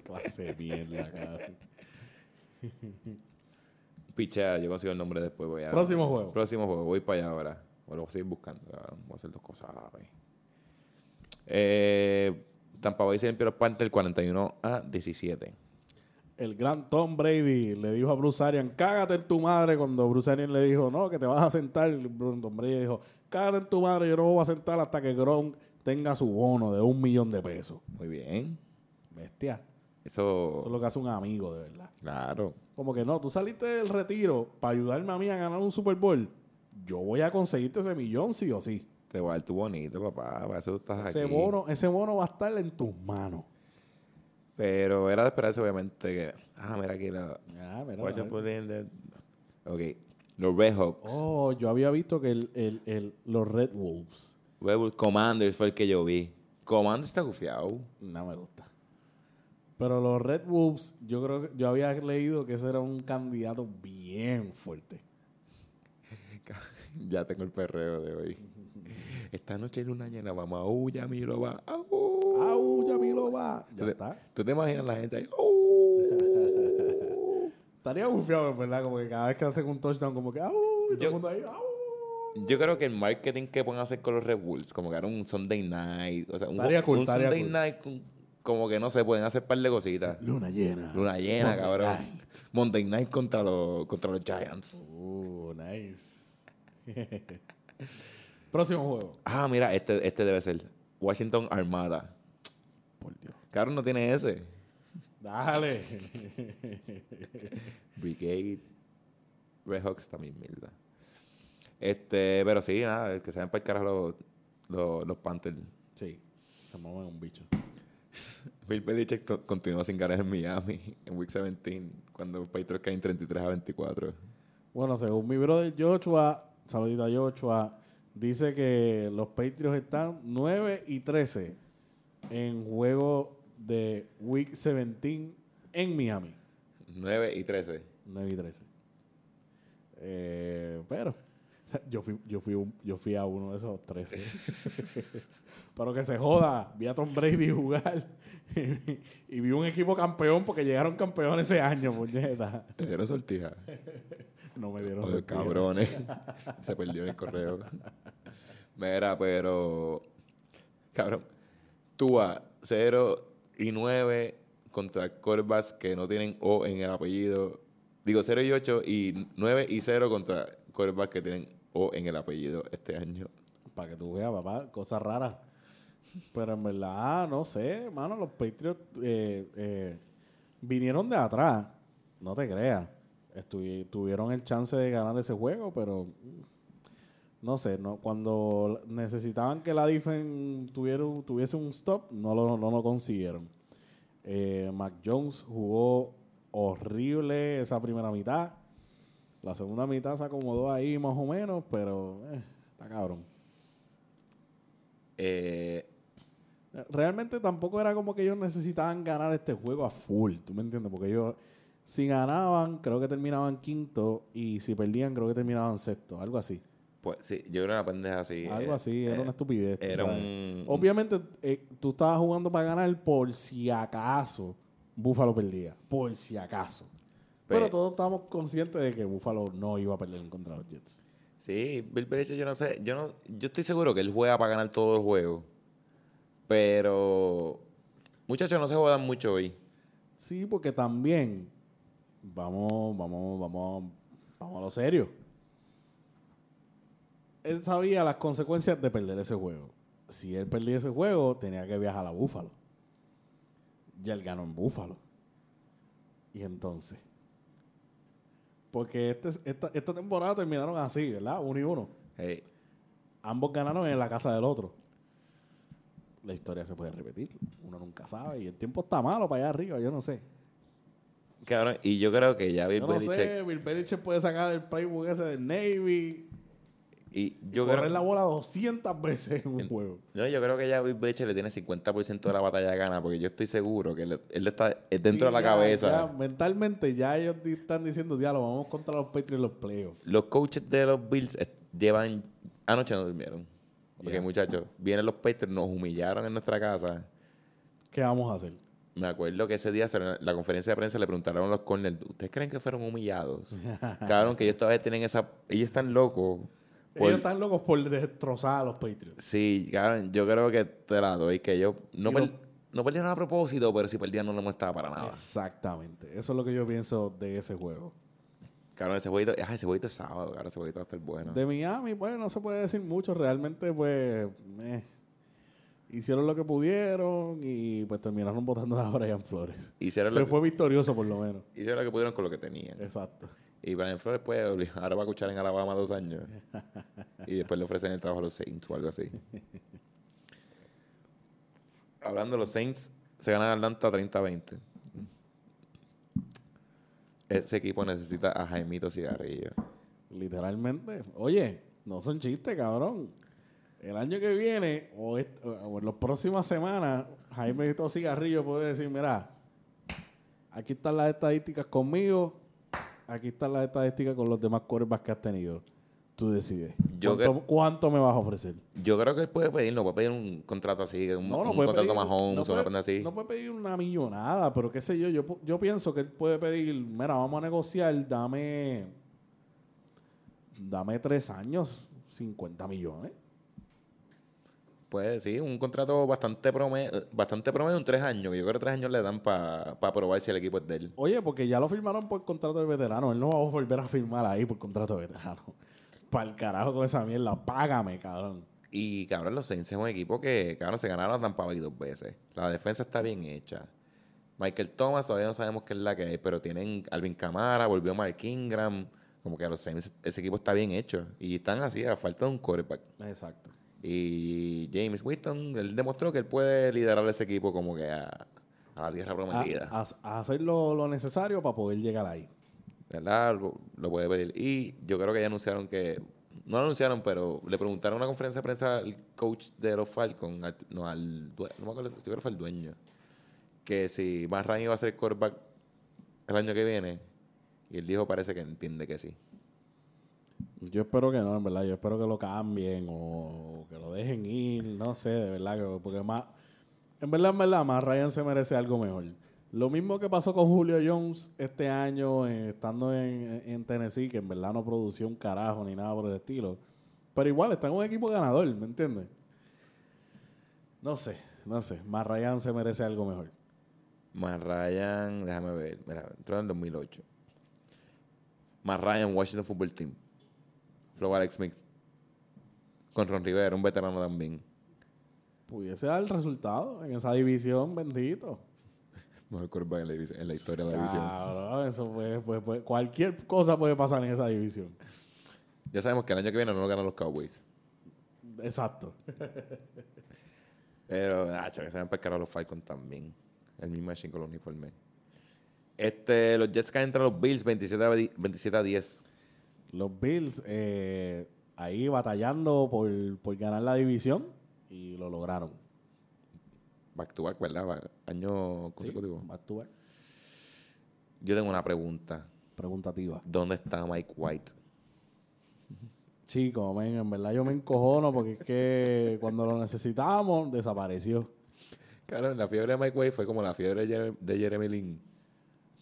Clase mierda, cabrón. *laughs* Pichea, yo consigo el nombre después. Voy a, Próximo juego. Próximo juego, voy para allá ahora. Voy a seguir buscando. cabrón. Voy a hacer dos cosas a la vez. Eh, Tampa Bay se limpió los Panthers 41 a 17. El gran Tom Brady le dijo a Bruce Arians, cágate en tu madre. Cuando Bruce Arians le dijo, no, que te vas a sentar. Y Tom Brady dijo, cágate en tu madre, yo no me voy a sentar hasta que Gronk tenga su bono de un millón de pesos. Muy bien. Bestia. Eso, Eso es lo que hace un amigo, de verdad. claro. Como que no, tú saliste del retiro para ayudarme a mí a ganar un Super Bowl. Yo voy a conseguirte ese millón sí o sí. Te va a dar tu bonito, papá. Para eso tú estás Ese aquí. bono, ese bono va a estar en tus manos. Pero era de esperarse, obviamente, que... Ah, mira aquí la... Ah, mira, de- Ok. Los Red Hawks. Oh, yo había visto que el, el, el- los Red Wolves. Red Bull Commanders fue el que yo vi. Commanders está gufiado. No me gusta. Pero los Red Wolves, yo creo que yo había leído que ese era un candidato bien fuerte. *laughs* ya tengo el perreo de hoy. Esta noche en luna llena vamos a Uya, mi loba. Au. ¡Au! Ya lo va. Ya ¿Tú te, está. tú te imaginas la gente ahí? *laughs* Estaría bufiado, verdad, como que cada vez que hacen un touchdown, como que ¡au! Y todo Yo- el mundo ahí ¡au! Yo creo que el marketing que pueden hacer con los Red Bulls, como que era un Sunday night, o sea, un, cool, Sunday cool. night, con- como que no se pueden hacer par de cositas. Luna llena. Luna llena, Monday cabrón. night. Monday night contra los, contra los Giants. Uh, nice. *laughs* Próximo juego. Ah, mira, este, este debe ser. Washington Armada. Por Dios. Carlos no tiene ese. Dale. *laughs* Brigade. Red Hawks también, mierda. Este, pero sí, nada, que se ven para el carajo los, los, los Panthers. sí, se mueven un bicho. *laughs* Bill Belichick continuó sin ganar en Miami en Week 17, cuando los Patriots caen 33 a 24. Bueno, según mi brother Joshua, saludito a Joshua, dice que los Patriots están 9 y 13 en juego de Week 17 en Miami. 9 y 13. 9 y 13. Eh, pero *laughs* yo fui, yo, fui un- yo fui a uno de esos 13. *laughs* pero que se joda. Vi a Tom Brady jugar *laughs* y vi un equipo campeón porque llegaron campeones ese año, puñeta. Te dieron sortija. No me dieron sortija. cabrones. Se perdió en el correo. Mira, pero. Cabrón. Tú a 0 y 9 contra quarterbacks que no tienen O en el apellido. Digo 0 y 8 y 9 y 0 contra quarterbacks que tienen O en el apellido este año. Para que tú veas, papá, cosas raras. Pero en verdad, no sé, mano, los Patriots eh, eh, vinieron de atrás. No te creas. Estuvi- tuvieron el chance de ganar ese juego, pero mm, no sé, no, cuando necesitaban que la defense tuviera, tuviese un stop, no lo, no lo consiguieron. Eh, Mac Jones jugó horrible esa primera mitad. La segunda mitad se acomodó ahí más o menos, pero eh, está cabrón. Eh, Realmente tampoco era como que ellos necesitaban ganar este juego a full, ¿tú me entiendes? Porque ellos, si ganaban, creo que terminaban quinto y si perdían, creo que terminaban sexto, algo así. pues sí, yo creo que una pendeja así. algo eh, así, era eh, una estupidez. Era un. Obviamente, eh, tú estabas jugando para ganar por si acaso Búfalo perdía, por si acaso. Pero Pe- todos estábamos conscientes de que Búfalo no iba a perder contra los Jets. Sí, Bill Belichick, yo no sé. Yo, no, yo estoy seguro que él juega para ganar todo el juego. Pero. Muchachos, no se jodan mucho hoy. Sí, porque también vamos, vamos, vamos, vamos a lo serio. Él sabía las consecuencias de perder ese juego. Si él perdía ese juego, tenía que viajar a Búfalo. Ya él ganó en Búfalo. Y entonces. Porque este, esta, esta temporada terminaron así, ¿verdad? Uno y uno. Hey, Ambos ganaron en la casa del otro. La historia se puede repetir. Uno nunca sabe. Y el tiempo está malo para allá arriba, yo no sé. cabrón, y yo creo que ya Bill Yo no Belichick. sé, Bill Belichick puede sacar el playbook ese del Navy Y y yo correr creo. la bola 200 veces en un juego. No, yo creo que ya Bill Belichick le tiene 50% de la batalla gana, porque yo estoy seguro que él, él está es dentro Sí, de la ya, cabeza. ya, mentalmente ya ellos están diciendo, diablo, vamos contra los Patriots en los playoffs. Los coaches de los Bills eh, llevan. Anoche no durmieron. Porque, Ya. muchachos, vienen los Patriots, nos humillaron en nuestra casa. ¿Qué vamos a hacer? Me acuerdo que ese día en la conferencia de prensa le preguntaron a los corners, ¿ustedes creen que fueron humillados? *laughs* Cabrón, que ellos todavía tienen esa... Ellos están locos. Por- Ellos están locos por destrozar a los Patriots. Sí, cabrón, yo creo que te la doy, que ellos no, per- perdieron a propósito, pero si perdían no les estaba para nada. Exactamente. Eso es lo que yo pienso de ese juego. Cabrón, ese jueguito, ay, ese jueguito es sábado, cabrón, ese jueguito va a estar bueno. De Miami, pues no se puede decir mucho. Realmente, pues, eh, hicieron lo que pudieron y pues terminaron *laughs* votando a Brian Flores. Hicieron Se lo, fue victorioso por lo menos. hicieron lo que pudieron con lo que tenían. Exacto. Y Brian Flores, pues, *laughs* ahora va a escuchar en Alabama dos años. y después le ofrecen el trabajo a los Saints o algo así. Hablando de los Saints, se ganan Atlanta 30-20. Ese equipo necesita a Jaimito Cigarrillo. Literalmente. Oye, no son chistes, cabrón. El año que viene o, o en las próximas semanas, Jaime Hito Cigarrillo puede decir, mira, aquí están las estadísticas conmigo, aquí están las estadísticas con los demás quarterbacks que has tenido. Tú decides. Yo ¿Cuánto, cuánto me vas a ofrecer? Yo creo que él puede pedir, no puede pedir un contrato así, un, un puede contrato pedir- más home no puede- así. No puede pedir una millonada, pero qué sé yo, yo, yo pienso que él puede pedir, mira, vamos a negociar, dame, dame tres años, 50 millones. Puede, sí, un contrato bastante promedio, bastante promedio, un tres años. que Yo creo que tres años le dan para probar si el equipo es de él. Oye, porque ya lo firmaron por contrato de veterano, él no va a volver a firmar ahí por contrato de veterano. *laughs* Para el carajo con esa mierda, págame, cabrón. Y cabrón, los Saints es un equipo que, cabrón, se ganaron a Tampa Bay dos veces. La defensa está bien hecha. Michael Thomas todavía no sabemos qué es la que hay, pero tienen Alvin Kamara, volvió Mark Ingram. Como que los Saints, ese equipo está bien hecho. Y están así, a falta de un quarterback. Exacto. Y James Winston, él demostró que él puede liderar ese equipo como que a, a la tierra prometida. a- a hacer lo, lo necesario para poder llegar ahí. ¿Verdad? Lo, lo puede pedir. Y yo creo que ya anunciaron que. No lo anunciaron, pero le preguntaron en una conferencia de prensa al coach de los Falcons, al- no al no me acuerdo, yo creo que fue el dueño, que si Matt Ryan iba a ser quarterback el año que viene. Y él dijo, parece que entiende que sí. Yo espero que no, en verdad. Yo espero que lo cambien o que lo dejen ir. No sé, de verdad. que- Porque más. En verdad, en verdad, más Ryan se merece algo mejor. Lo mismo que pasó con Julio Jones este año, eh, estando en, en Tennessee, que en verdad no produció un carajo ni nada por el estilo. Pero igual está en un equipo ganador, ¿me entiendes? No sé, no sé. Más Ryan se merece algo mejor. Matt Ryan, déjame ver, mira, entró en el 2008. Matt Ryan, Washington Football Team. Flow Alex Smith. Con Ron Rivera, un veterano también. Pudiese dar el resultado en esa división, bendito. *laughs* Mejor quarterback en la, división- en la historia de la división. Cabrón, eso puede, puede- puede- cualquier cosa puede pasar en esa división. Ya sabemos que el año que viene no lo ganan los Cowboys. Exacto. Pero, ah, que se van a pescar a los Falcons también. El mismo machine con los uniformes. Este, los Jets caen entre los Bills 27 a, di- 27 a 10. Los Bills eh, ahí batallando por, por ganar la división y lo lograron. Back to back, ¿verdad? Año consecutivo. Sí, back to back. Yo tengo una pregunta. Preguntativa. ¿Dónde está Mike White? Chico, men, en verdad yo me encojono porque es que cuando lo necesitábamos desapareció. Claro, la fiebre de Mike White fue como la fiebre de Jeremy, Lin.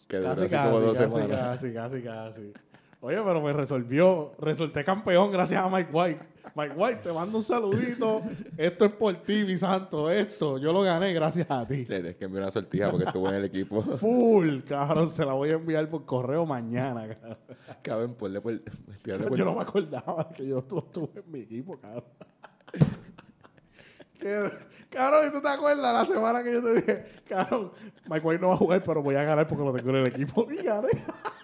Que duró Casi, así casi, como dos casi, semanas. casi, casi, casi. Oye, pero me resolvió. Resulté campeón gracias a Mike White. Mike White, te mando un saludito. Esto es por ti, mi santo. Esto, yo lo gané gracias a ti. Le tienes que enviar una sortija porque estuvo en el equipo. *laughs* Full, cabrón. Se la voy a enviar por correo mañana, cabrón. Cabrón, ponle por... Yo no me acordaba que yo estu- estuve en mi equipo, cabrón. *laughs* Cabrón, ¿y tú te acuerdas la semana que yo te dije, cabrón, Mike White no va a jugar, pero voy a ganar porque lo tengo en el equipo? Y gané. *laughs*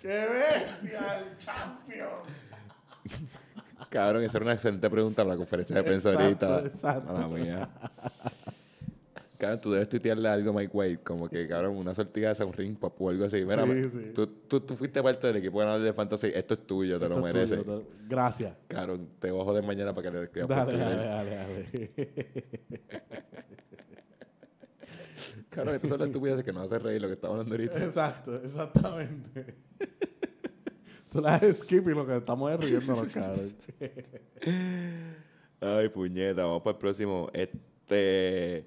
¡Qué bestia, el champion! Cabrón, esa era una excelente pregunta para la conferencia de prensa Exacto, ahorita. exacto. Mala mía. Cabrón, tú debes tuitearle algo a Mike White, como que, cabrón, una sortija de un ring pop o algo así. Mira, Sí, sí. Tú, tú, tú fuiste parte del equipo ganador de Fantasy, esto es tuyo, te lo Esto mereces. tuyo, te- Gracias. Cabrón, te voy a joder mañana para que le escribas por Dale, dale, dale, dale. *laughs* Cabrón, estas son las estupideces que nos hace reír lo que estamos hablando ahorita. Exacto, exactamente. Tú la haces skip y lo que estamos es riéndonos, cabrón. Ay, puñeta, vamos para el próximo. Este.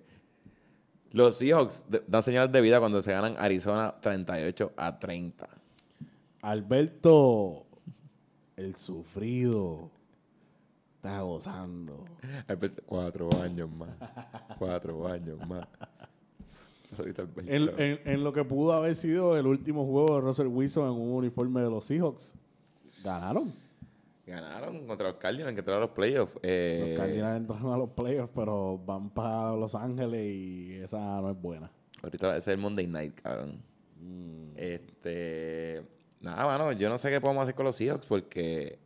Los Seahawks dan señal de vida cuando se ganan Arizona 38 a 30. Alberto, el sufrido, está gozando. Alberto, Cuatro años más. Cuatro años más. En, en- en lo que pudo haber sido el último juego de Russell Wilson en un uniforme de los Seahawks, ganaron. Ganaron contra los Cardinals que entraron a los playoffs. Eh, Los Cardinals entraron a los playoffs, pero van para Los Ángeles y esa no es buena. Ahorita ese es el Monday Night, cabrón. Mm. Este. Nada, mano, yo no sé qué podemos hacer con los Seahawks porque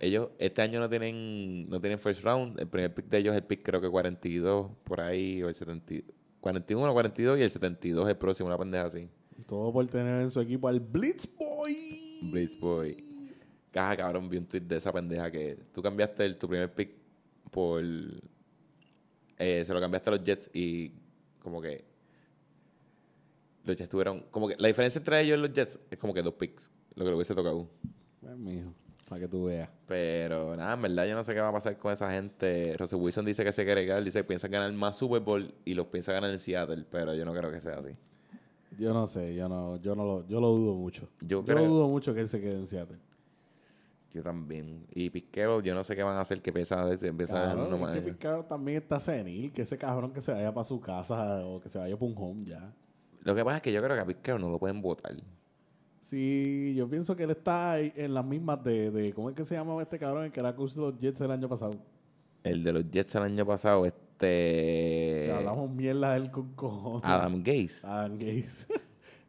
ellos este año no tienen no tienen first round. El primer pick de ellos es el pick creo que 42 por ahí o el 70, 41, 42 y el 72 el próximo, una pendeja así. Todo por tener en su equipo al Blitz Boy. Blitz Boy. Caja, cabrón, vi un tweet de esa pendeja que tú cambiaste el- tu primer pick por. eh, se lo cambiaste a los Jets y como que. Los Jets tuvieron. Como que la diferencia entre ellos y los Jets es como que dos picks, lo que le hubiese tocado. Pues, mijo, para que tú veas. Pero nada, en verdad yo no sé qué va a pasar con esa gente. Russell Wilson dice que se quiere ganar, dice que piensa ganar más Super Bowl y los piensa ganar en Seattle, pero yo no creo que sea así. Yo no sé, yo no, yo no lo, yo lo dudo mucho. Yo Yo, creo- dudo mucho que él se quede en Seattle. Yo también. Y Piquero, yo no sé qué van a hacer, que empieza a, empieza a dejar Cabrón, uno es más. que Carroll también está senil, que ese cabrón que se vaya para su casa o que se vaya para un home ya. Lo que pasa es que yo creo que a Piquero no lo pueden votar. Sí, yo pienso que él está ahí en las mismas de, de ¿cómo es que se llamaba este cabrón? El que era coach de los Jets el año pasado. El de los Jets el año pasado, este. Que hablamos mierda de él con cojones. Adam Gaze. Adam Gaze.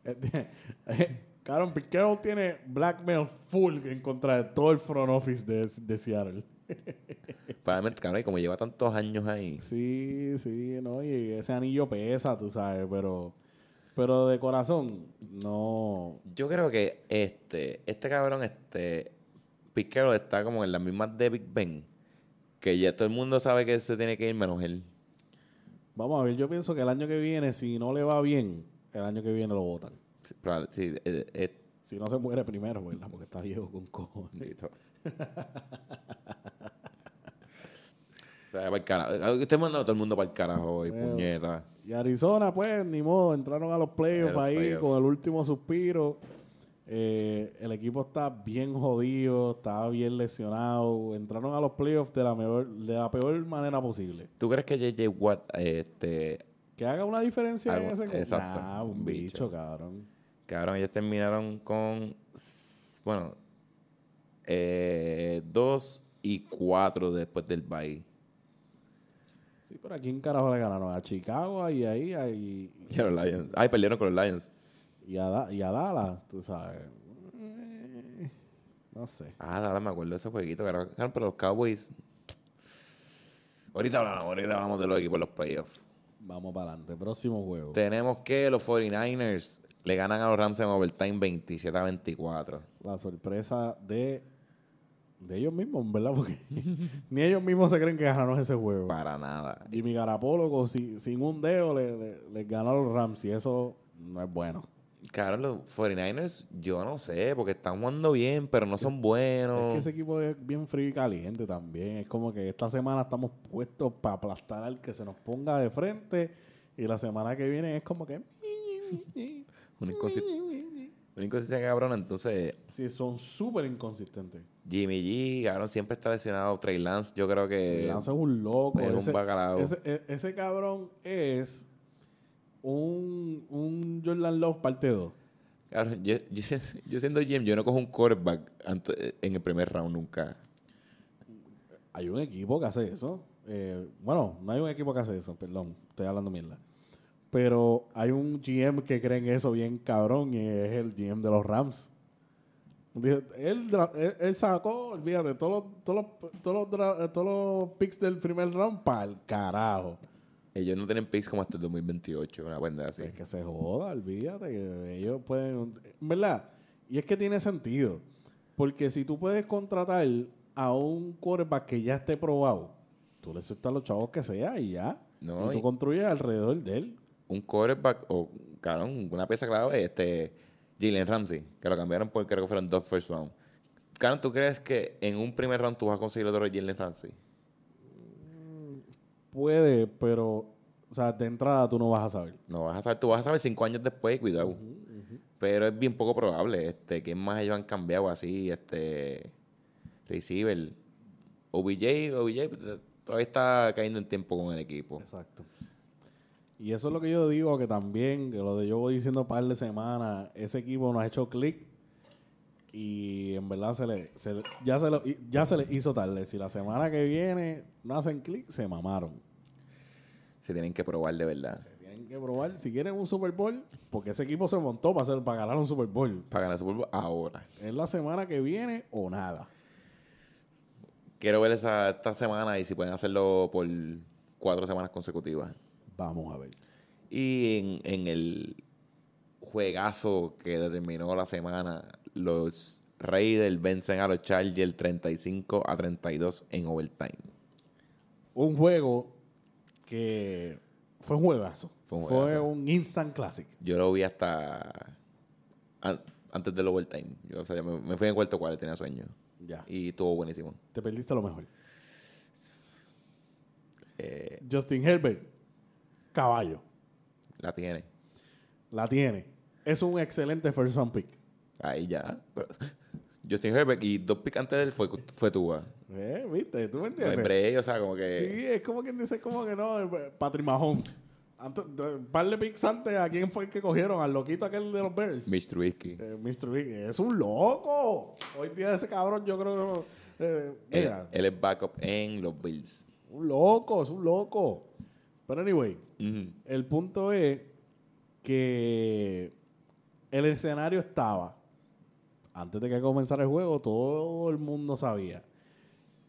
*laughs* Cabrón, Pete Carroll tiene blackmail full en contra de todo el front office de, de Seattle. *laughs* Probablemente, cabrón, y como lleva tantos años ahí. Sí, sí, no, y ese anillo pesa, tú sabes, pero pero de corazón no Yo creo que este, este cabrón, este, Piquero está como en las mismas de Big Ben. Que ya todo el mundo sabe que se tiene que ir menos él. Vamos a ver, yo pienso que el año que viene si no le va bien, el año que viene lo votan. Sí, eh, eh, Si no se muere primero, ¿verdad? Porque está viejo con cojones. O sea, para el carajo. Usted mandando a todo el mundo para el carajo hoy, Bueno. puñeta. Y Arizona, pues, ni modo, entraron a los playoffs los ahí con el último suspiro. Eh, el equipo está bien jodido, está bien lesionado. Entraron a los playoffs de la, mejor, de la peor manera posible. ¿Tú crees que J.J. Watt, este, Que haga una diferencia en ese exacto, Nah, un bicho, bicho. cabrón. cabrón, ellos terminaron con, bueno, Eh, dos y cuatro después del bye. Sí, pero aquí en carajo le ganaron a Chicago y ahí y, y a los Lions. Ay, perdieron con los Lions. Y a, y a Dallas, tú sabes. Eh, no sé. Ah, Dallas, me acuerdo de ese jueguito. Claro, pero los Cowboys. Ahorita hablamos, ahorita hablamos de los equipos los playoffs. Vamos para adelante. Próximo juego. Tenemos que los 49ers le ganan a los Rams en overtime 27 a 24. La sorpresa de, de ellos mismos, ¿verdad? Porque *laughs* ni ellos mismos se creen que ganaron ese juego. Para nada. Jimmy Garapolo sin, sin un dedo les le, le ganó a los Rams y eso no es bueno. Claro, los 49ers, yo no sé, porque están jugando bien, pero no son buenos. Es que ese equipo es bien frío y caliente también. Es como que esta semana estamos puestos para aplastar al que se nos ponga de frente y la semana que viene es como que... *laughs* Un inconsistente cabrón, entonces... Sí, son súper inconsistentes. Jimmy G, cabrón, siempre está lesionado. Trey Lance, yo creo que... Trey Lance es un loco. Es ese, un bacalao. Ese, e, ese, cabrón es un, un Jordan Love parte 2. Cabrón, yo, yo, yo, siendo GM, yo no cojo un quarterback en el primer round nunca. Hay un equipo que hace eso. Eh, bueno, no hay un equipo que hace eso, perdón, estoy hablando mierda. Pero hay un GM que cree en eso bien cabrón y es el GM de los Rams. Él, él, sacó, olvídate, todos los, todos los, todos los, todos los picks del primer round para el carajo. Ellos no tienen picks como hasta el 2028, una buena así. Es que se joda, olvídate, que ellos pueden... ¿Verdad? Y es que tiene sentido. Porque si tú puedes contratar a un quarterback que ya esté probado, tú le sueltas a los chavos que sea y ya. No, y tú construyes alrededor de él un quarterback o, claro, una pieza clave, este, Jalen Ramsey, que lo cambiaron porque creo que fueron dos first round. Claro, ¿tú crees que en un primer round tú vas a conseguir otro de Jalen Ramsey? Puede, pero, o sea, de entrada tú no vas a saber. No vas a saber, tú vas a saber cinco años después, cuidado. Pero es bien poco probable, este, que más ellos han cambiado así, este, receiver. OBJ, OBJ todavía está cayendo en tiempo con el equipo. Exacto. Y eso es lo que yo digo, que también, que lo de yo voy diciendo par de semanas, ese equipo nos ha hecho clic y en verdad se le, ya, se ya se le hizo tarde. Si la semana que viene no hacen clic, se mamaron. Se tienen que probar de verdad. Se tienen que probar. Si quieren un Super Bowl, porque ese equipo se montó para, hacer, para ganar un Super Bowl. Para ganar el Super Bowl ahora. Es la semana que viene o nada. Quiero ver esa, esta semana y si pueden hacerlo por cuatro semanas consecutivas. Vamos a ver. Y en, el juegazo que determinó la semana, los Raiders vencen a los Chargers 35 a 32 en overtime. Un juego que fue un juegazo. Fue un, instant classic. Yo lo vi hasta antes del overtime. Yo, o sea, me, fui en cuarto cual, tenía sueño. Ya. Y estuvo buenísimo. Te perdiste lo mejor. Eh, Justin Herbert caballo. La tiene. La tiene. Es un excelente first round pick. Ahí ya. Justin Herbert y dos picks antes de él fue, fue Tua. Eh, viste, tú me entiendes. Hombre, o sea, como que. Sí, es como quien dice, como que no, eh, Patrick Mahomes. Antes, un par de picks antes, ¿a quién fue el que cogieron? Al loquito aquel de los Bears. Mitch Trubisky. Eh, Mitch Trubisky. Es un loco. Hoy día ese cabrón, yo creo que. Eh, mira. Él, él es backup en los Bills. Un loco, es un loco. Pero anyway, el punto es que el escenario estaba, antes de que comenzara el juego, todo el mundo sabía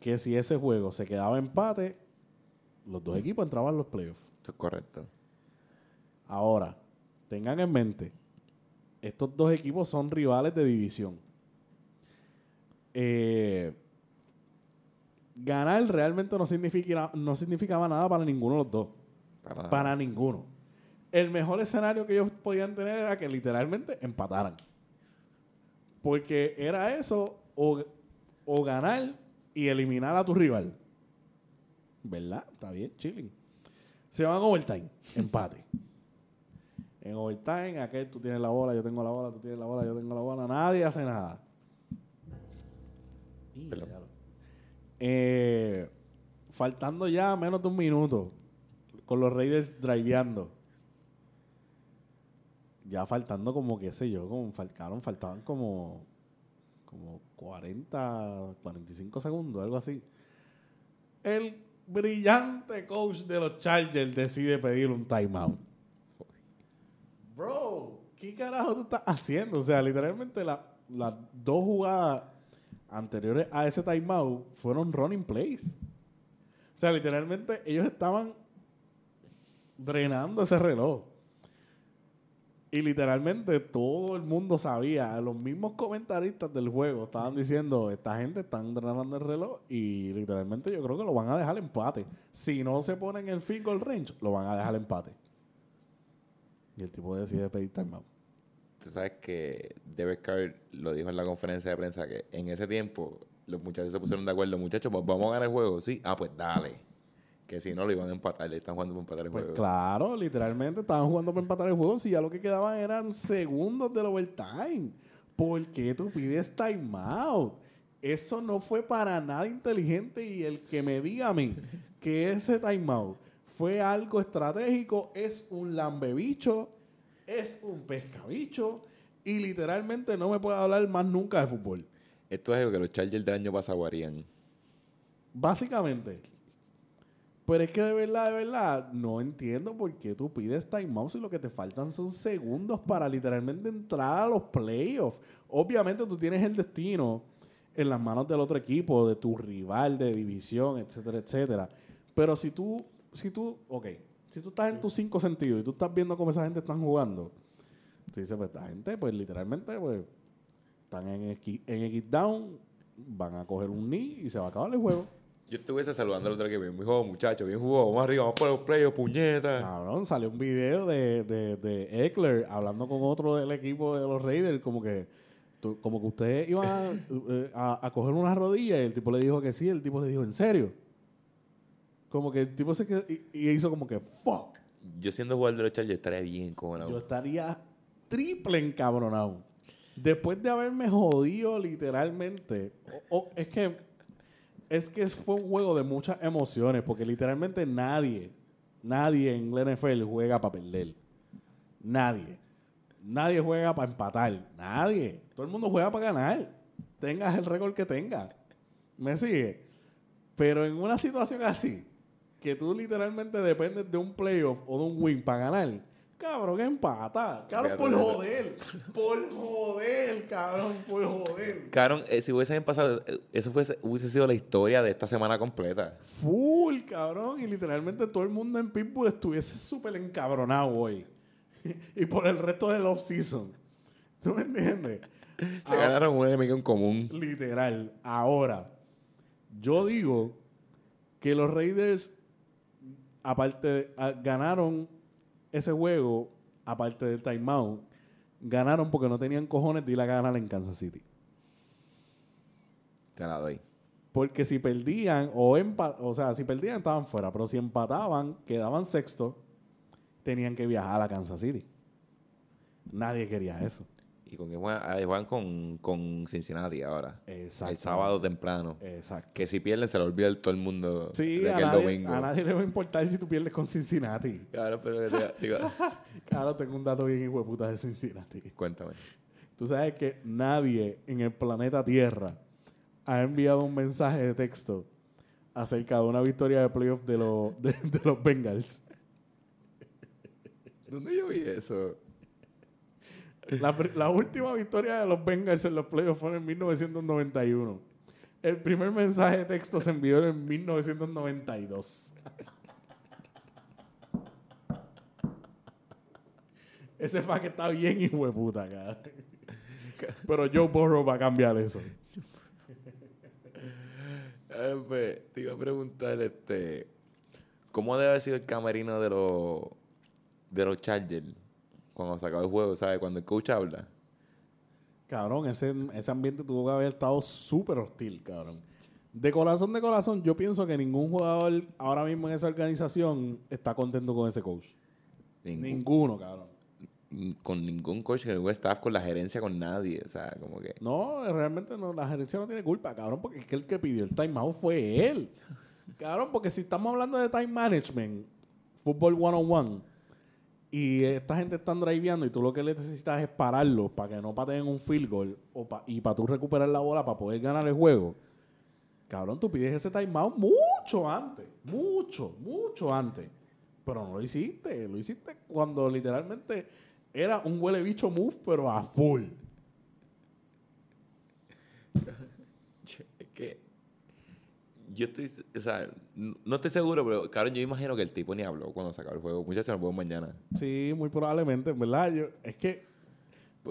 que si ese juego se quedaba empate, los dos equipos entraban en los playoffs. Eso es correcto. Ahora, tengan en mente, estos dos equipos son rivales de división. Eh, ganar realmente no, significa, no significaba nada para ninguno de los dos. Para, ninguno. El mejor escenario que ellos podían tener era que literalmente empataran. Porque era eso o, o ganar y eliminar a tu rival. ¿Verdad? Está bien, chilling. Se van a overtime, empate. En overtime, aquel tú tienes la bola, yo tengo la bola, tú tienes la bola, yo tengo la bola, nadie hace nada. Eh, faltando ya menos de un minuto, con los Raiders driveando. Ya faltando como, qué sé yo, como faltaron, faltaban como, como 40, 45 segundos, algo así. El brillante coach de los Chargers decide pedir un timeout. Bro, ¿qué carajo tú estás haciendo? O sea, literalmente las dos jugadas anteriores a ese timeout fueron running plays. O sea, literalmente ellos estaban drenando ese reloj. Y literalmente todo el mundo sabía, los mismos comentaristas del juego estaban diciendo, esta gente está drenando el reloj y literalmente yo creo que lo van a dejar empate. Si no se ponen el field goal range, lo van a dejar empate. Y el tipo decide pedir timeout. Tú sabes que Derek Carr lo dijo en la conferencia de prensa que en ese tiempo los muchachos se pusieron de acuerdo, muchachos, pues vamos a ganar el juego, sí, ah, pues dale. Que si no lo iban a empatar, le están jugando para empatar el Pues juego. claro, literalmente estaban jugando para empatar el juego. Si ya lo que quedaban eran segundos del overtime. ¿Por qué tú pides timeout? Eso no fue para nada inteligente. Y el que me diga a mí que ese timeout fue algo estratégico es un lambebicho, es un pescabicho. Y literalmente no me puede hablar más nunca de fútbol. Esto es algo que los Chargers del año pasado harían. Básicamente. Pero es que de verdad, de verdad, no entiendo por qué tú pides timeout si lo que te faltan son segundos para literalmente entrar a los playoffs. Obviamente tú tienes el destino en las manos del otro equipo, de tu rival de división, etcétera, etcétera. Pero si tú, si tú, ok, si tú estás en tus cinco sentidos y tú estás viendo cómo esa gente están jugando, tú dices, pues esta gente, pues literalmente, pues, están en X, en down, van a coger un knee y se va a acabar el juego. Yo estuviese saludando al otro equipo. Bien jugado, muchachos. Bien jugado. Vamos arriba. Vamos por los playoffs, puñetas. Cabrón, salió un video de, de, de Eckler hablando con otro del equipo de los Raiders, como que tú- como que ustedes iban a, *laughs* eh, a- a coger una rodilla y el tipo le dijo que sí, el tipo le dijo, ¿en serio? Como que el tipo se quedó y, y hizo como que, fuck. Yo siendo jugador de los Chargers estaría bien cojonado. Yo estaría triple encabronado. Después de haberme jodido literalmente. o- o- es que es que fue un juego de muchas emociones, porque literalmente nadie, nadie en la NFL juega para perder. Nadie. Nadie juega para empatar. Nadie. Todo el mundo juega para ganar. Tengas el récord que tengas. ¿Me sigue? Pero en una situación así, que tú literalmente dependes de un playoff o de un win para ganar, cabrón, empata. Cabrón, por joder. Por joder, cabrón, por joder. Cabrón, eh, si hubiesen pasado, eh, eso fuese, hubiese sido la historia de esta semana completa. Full, cabrón. Y literalmente todo el mundo en Pitbull estuviese súper encabronado hoy. *laughs* y por el resto del off-season. ¿Tú me entiendes? Se ganaron un enemigo en común. Literal. Ahora, yo digo que los Raiders, aparte, de- a- ganaron ese juego, aparte del timeout, ganaron porque no tenían cojones de ir a ganar en Kansas City. Te la doy. Porque si perdían, o empa o sea, si perdían estaban fuera, pero si empataban, quedaban sexto, tenían que viajar a Kansas City. Nadie quería eso. Y con juegan, ah, juegan con, con Cincinnati ahora. Exacto. El sábado temprano. Exacto. Que si pierden se lo olvida todo el mundo Sí, de a nadie, domingo. a nadie le va a importar si tú pierdes con Cincinnati. Claro, pero que te- digo, *laughs* Claro, tengo un dato bien hijo de puta de Cincinnati. cuéntame. Tú sabes que nadie en el planeta Tierra ha enviado un mensaje de texto acerca de una victoria de playoff de, los *laughs* de, de los Bengals. ¿Dónde yo vi eso? La, última victoria de los Bengals en los playoffs fue en 1991. El primer mensaje de texto se envió en 1992. Ese que está bien hijo de puta, cara. Pero Joe Burrow va a cambiar eso. Eh, pues, te iba a preguntar, este, ¿cómo debe haber sido el camerino de los de los Chargers cuando se el juego, ¿sabes? Cuando el coach habla. Cabrón, ese, ese ambiente tuvo que haber estado súper hostil, cabrón. De corazón, de corazón, yo pienso que ningún jugador ahora mismo en esa organización está contento con ese coach. Ningún- Ninguno, cabrón. con ningún coach, con ningún staff, con la gerencia, con nadie. O sea, como que. No, realmente no, la gerencia no tiene culpa, cabrón, porque es que el que pidió el timeout fue él. *laughs* Cabrón, porque si estamos hablando de time management, fútbol one on one, y esta gente está driveando y tú lo que necesitas es pararlos para que no pateen un field goal o pa- y para tú recuperar la bola para poder ganar el juego. Cabrón, tú pides ese timeout mucho antes. Mucho, mucho antes. Pero no lo hiciste. Lo hiciste cuando literalmente era un huele bicho move, pero a full. Es que yo estoy, o sea, no estoy seguro, pero cabrón, yo imagino que el tipo ni habló cuando sacó el juego. Muchachos, nos vemos mañana. Sí, muy probablemente, en verdad. Yo, es que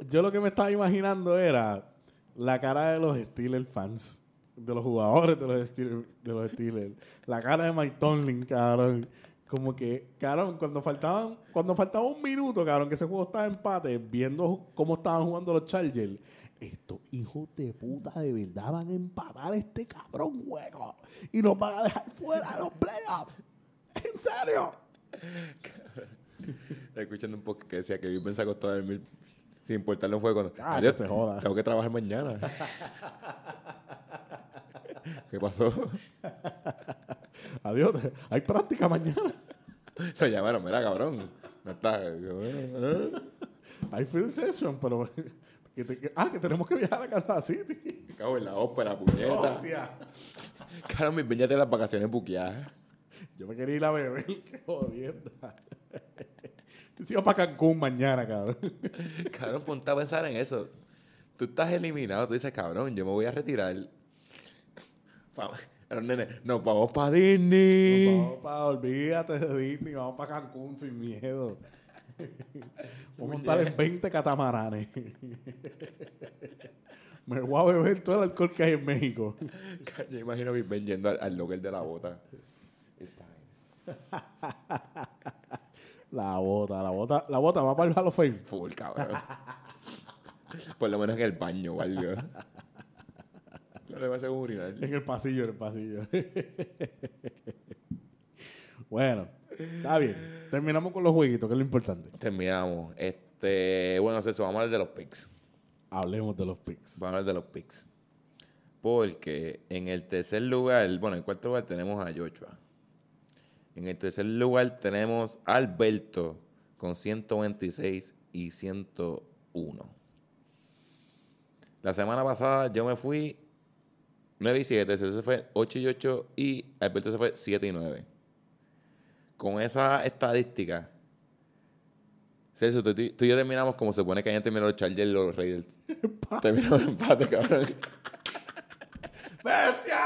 yo lo que me estaba imaginando era la cara de los Steelers fans, de los jugadores de los Steelers, de los Steelers. la cara de Mike Tomlin, cabrón. Como que, cabrón, cuando faltaban, cuando faltaba un minuto, cabrón, que ese juego estaba en empate, viendo cómo estaban jugando los Chargers. Estos hijos de puta de verdad van a empatar este cabrón juego y nos van a dejar fuera de los playoffs. ¿En serio? Escuchando un poco que decía que Viven se acostó a dormir sin importarle un juego. Cuando, Ah, "Adiós, que se joda". Tengo que trabajar mañana. ¿Qué pasó? Adiós, hay práctica mañana. Lo llamaron, mira, cabrón. No está. Yo, "Eh". Hay film session, pero. Que te- que- ah, que tenemos que viajar a Kansas City. Me cago en la ópera, puñeta. Hostia. Cabrón, mis peñas de las vacaciones buqueadas. Yo me quería ir a beber, *laughs* qué jodienda. Yo iba para Cancún mañana, cabrón. Cabrón, ponte a pensar en eso. Tú estás eliminado, tú dices, cabrón, yo me voy a retirar. Pero, nene, nos vamos para Disney. Vamos para, olvídate de Disney, vamos para Cancún sin miedo. Vamos a montar en 20 catamaranes. Me voy a beber todo el alcohol que hay en México. *laughs* Yo imagino a Big Ben yendo al, al local de la bota. Time. La bota, la bota, la bota va para el Hall of Fame. Full, cabrón. Por lo menos en el baño o algo. No le va a hacer un. En el pasillo, en el pasillo. *laughs* bueno, está bien. Terminamos con los jueguitos, que es lo importante. Terminamos. Este, bueno, Celso, vamos a hablar de los picks. Hablemos de los picks. Vamos a hablar de los picks. Porque en el tercer lugar, bueno, en el cuarto lugar tenemos a Joshua. En el tercer lugar tenemos a Alberto con 126 y 101. La semana pasada yo me fui 9 y 7, Celso se fue 8 y 8 y Alberto se fue 7 y 9. Con esa estadística, Celso, tú, tú y yo terminamos como se supone que hayan terminado los Chargers los Raiders. *laughs* Terminamos en empate, cabrón. ¡Bestia!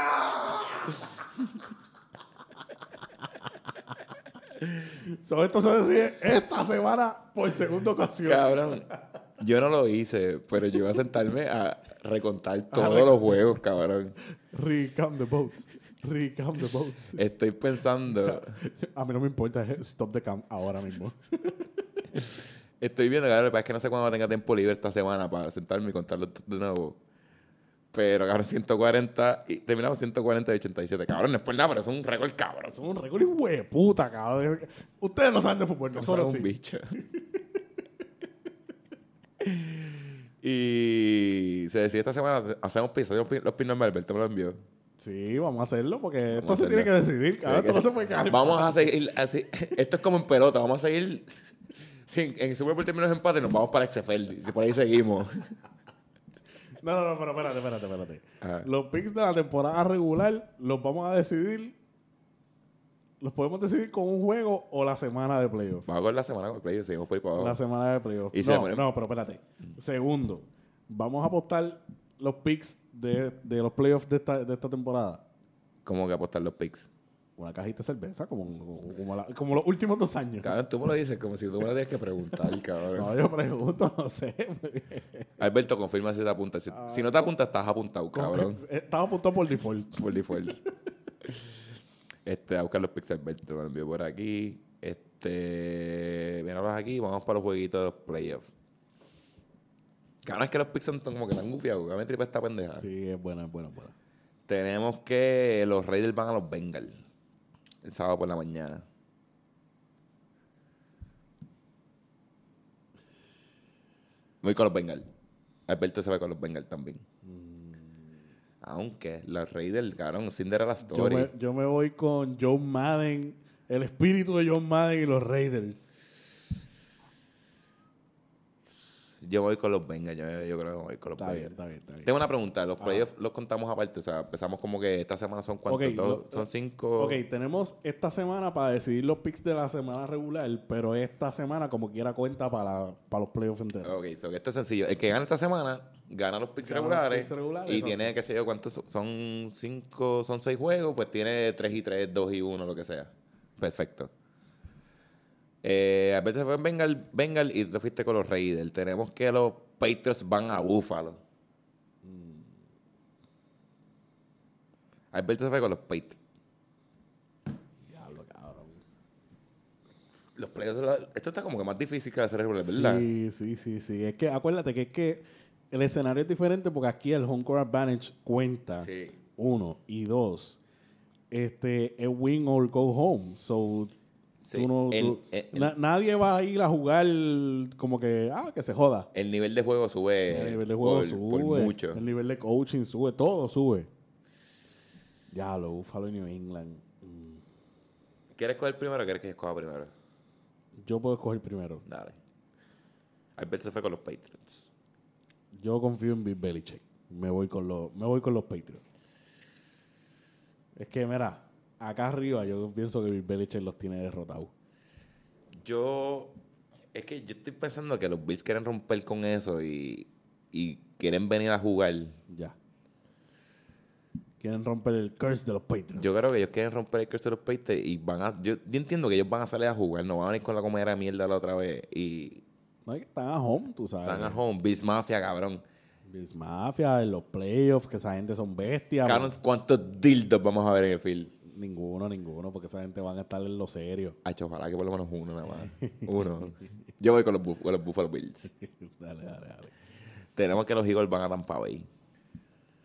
so, esto se decide esta semana por segunda ocasión. Cabrón. Yo no lo hice, pero yo iba a sentarme a recontar todos los juegos, cabrón. Recount the votes. Recount the votes. Estoy pensando, *laughs* A mí no me importa, stop the count ahora mismo. *laughs* estoy viendo, cabrón, lo que es que no sé cuándo tenga tiempo libre esta semana para sentarme y contarlo de nuevo. Pero, cabrón, 140 y terminamos 140 y 87. Cabrón, no es por nada, pero es un récord, cabrón. Es un récord y de puta, cabrón. Ustedes no saben de fútbol, Nosotros un sí. bicho. *laughs* y se decía esta semana, hacemos pizza, los pin normales, Alberto me lo envió. Sí, vamos a hacerlo porque esto a se tiene que decidir, cabrón. Sí, Esto no que se puede quedar. Vamos a seguir así. *laughs* Esto es como en pelota. Vamos a seguir. *laughs* Si en, en Super Bowl terminamos empate, nos vamos para XFL. Si por ahí seguimos. *laughs* No, no, no, pero espérate, espérate, espérate. Ajá. Los picks de la temporada regular los vamos a decidir. Los podemos decidir con un juego o la semana de playoffs. Vamos con la semana con el play. Seguimos por ahí para La semana de playoffs. Se No, no, pero espérate. Segundo, vamos a apostar los picks de, de los playoffs de esta, de esta temporada. Como que apostar los picks. Una cajita de cerveza, como, como, como la- como los últimos dos años. Cabrón, tú me lo dices como si tú me lo tienes que preguntar, *laughs* cabrón. No, yo pregunto, no sé. Alberto, confirma si te apuntas. Si, si no te apuntas, estás apuntado, cabrón. *laughs* Estaba apuntado por default. Por default. *laughs* Este, a buscar los picks Alberto. Me lo envió por aquí. Este. Ahora aquí. Vamos para los jueguitos de los playoffs. Cabrón, es que los picks son como que tan gufiados. Que me tripa esta pendeja. Sí, es buena, es buena, es buena. Tenemos que los Raiders van a los Bengals. El sábado por la mañana. Voy con los Bengals. Alberto se va con los Bengals también. Aunque los Raiders, cabrón, Cinderella Yo Story. me, yo me voy con John Madden, el espíritu de John Madden y los Raiders. Yo voy con los Bengals, yo, yo creo que voy con los Está bien, está bien, está bien. Tengo una pregunta, los playoffs los contamos aparte, o sea, empezamos como que esta semana son cuántos, lo- son cinco. Ok, tenemos esta semana para decidir los picks de la semana regular, pero esta semana como quiera cuenta para, para los playoffs enteros. Ok, so que esto es sencillo. El que gana esta semana gana los picks Gana los regulares, picks regulares, y tiene, qué sé yo, cuántos son cinco, son seis juegos, pues tiene tres y tres, dos y uno, lo que sea. Perfecto. Eh, Alberto se fue en Bengal, Bengal y tú te fuiste con los Raiders. Tenemos que los Patriots van a Búfalo. Alberto se fue con los Patriots. Diablo, cabrón. Los playoffs, esto está como que más difícil que hacer regular, ¿verdad? Sí, sí, sí, sí. Es que acuérdate que es que el escenario es diferente porque aquí el home court advantage cuenta. Sí. Uno. Y dos. Este es win or go home. So Sí. tú no, El- tú- el- na- nadie va a ir a jugar como que, ah, que se joda. El nivel de juego sube, el nivel de juego por, sube. por mucho. El nivel de coaching sube. Todo sube. Ya, lo Buffalo y New England. Mm, ¿Quieres coger primero o quieres que escoja primero? Yo puedo escoger primero. Dale. Alberto se fue con los Patriots. Yo confío en Bill Belichick. Me voy con los, me voy con los Patriots. Es que, mira, acá arriba yo pienso que Bill Belichick los tiene derrotados. Yo. Es que yo estoy pensando que los Bills quieren romper con eso y, y quieren venir a jugar. Ya. Quieren romper el curse de los Patriots. Yo creo que ellos quieren romper el curse de los Patriots y van a. Yo, yo entiendo que ellos van a salir a jugar, no van a venir con la comedera de mierda la otra vez. Y no es que están a home, tú sabes. están a home. Bills Mafia, cabrón. Bills Mafia, en los playoffs, que esa gente son bestias. Cabrón, ¿cuántos dildos vamos a ver en el field? Ninguno, ninguno, porque esa gente van a estar en lo serio. *laughs* Hacho, ojalá que por lo menos uno nada más. Uno. Yo voy con los, con los Buffalo Bills. *laughs* dale, dale, dale. Tenemos que los Eagles van a Tampa Bay.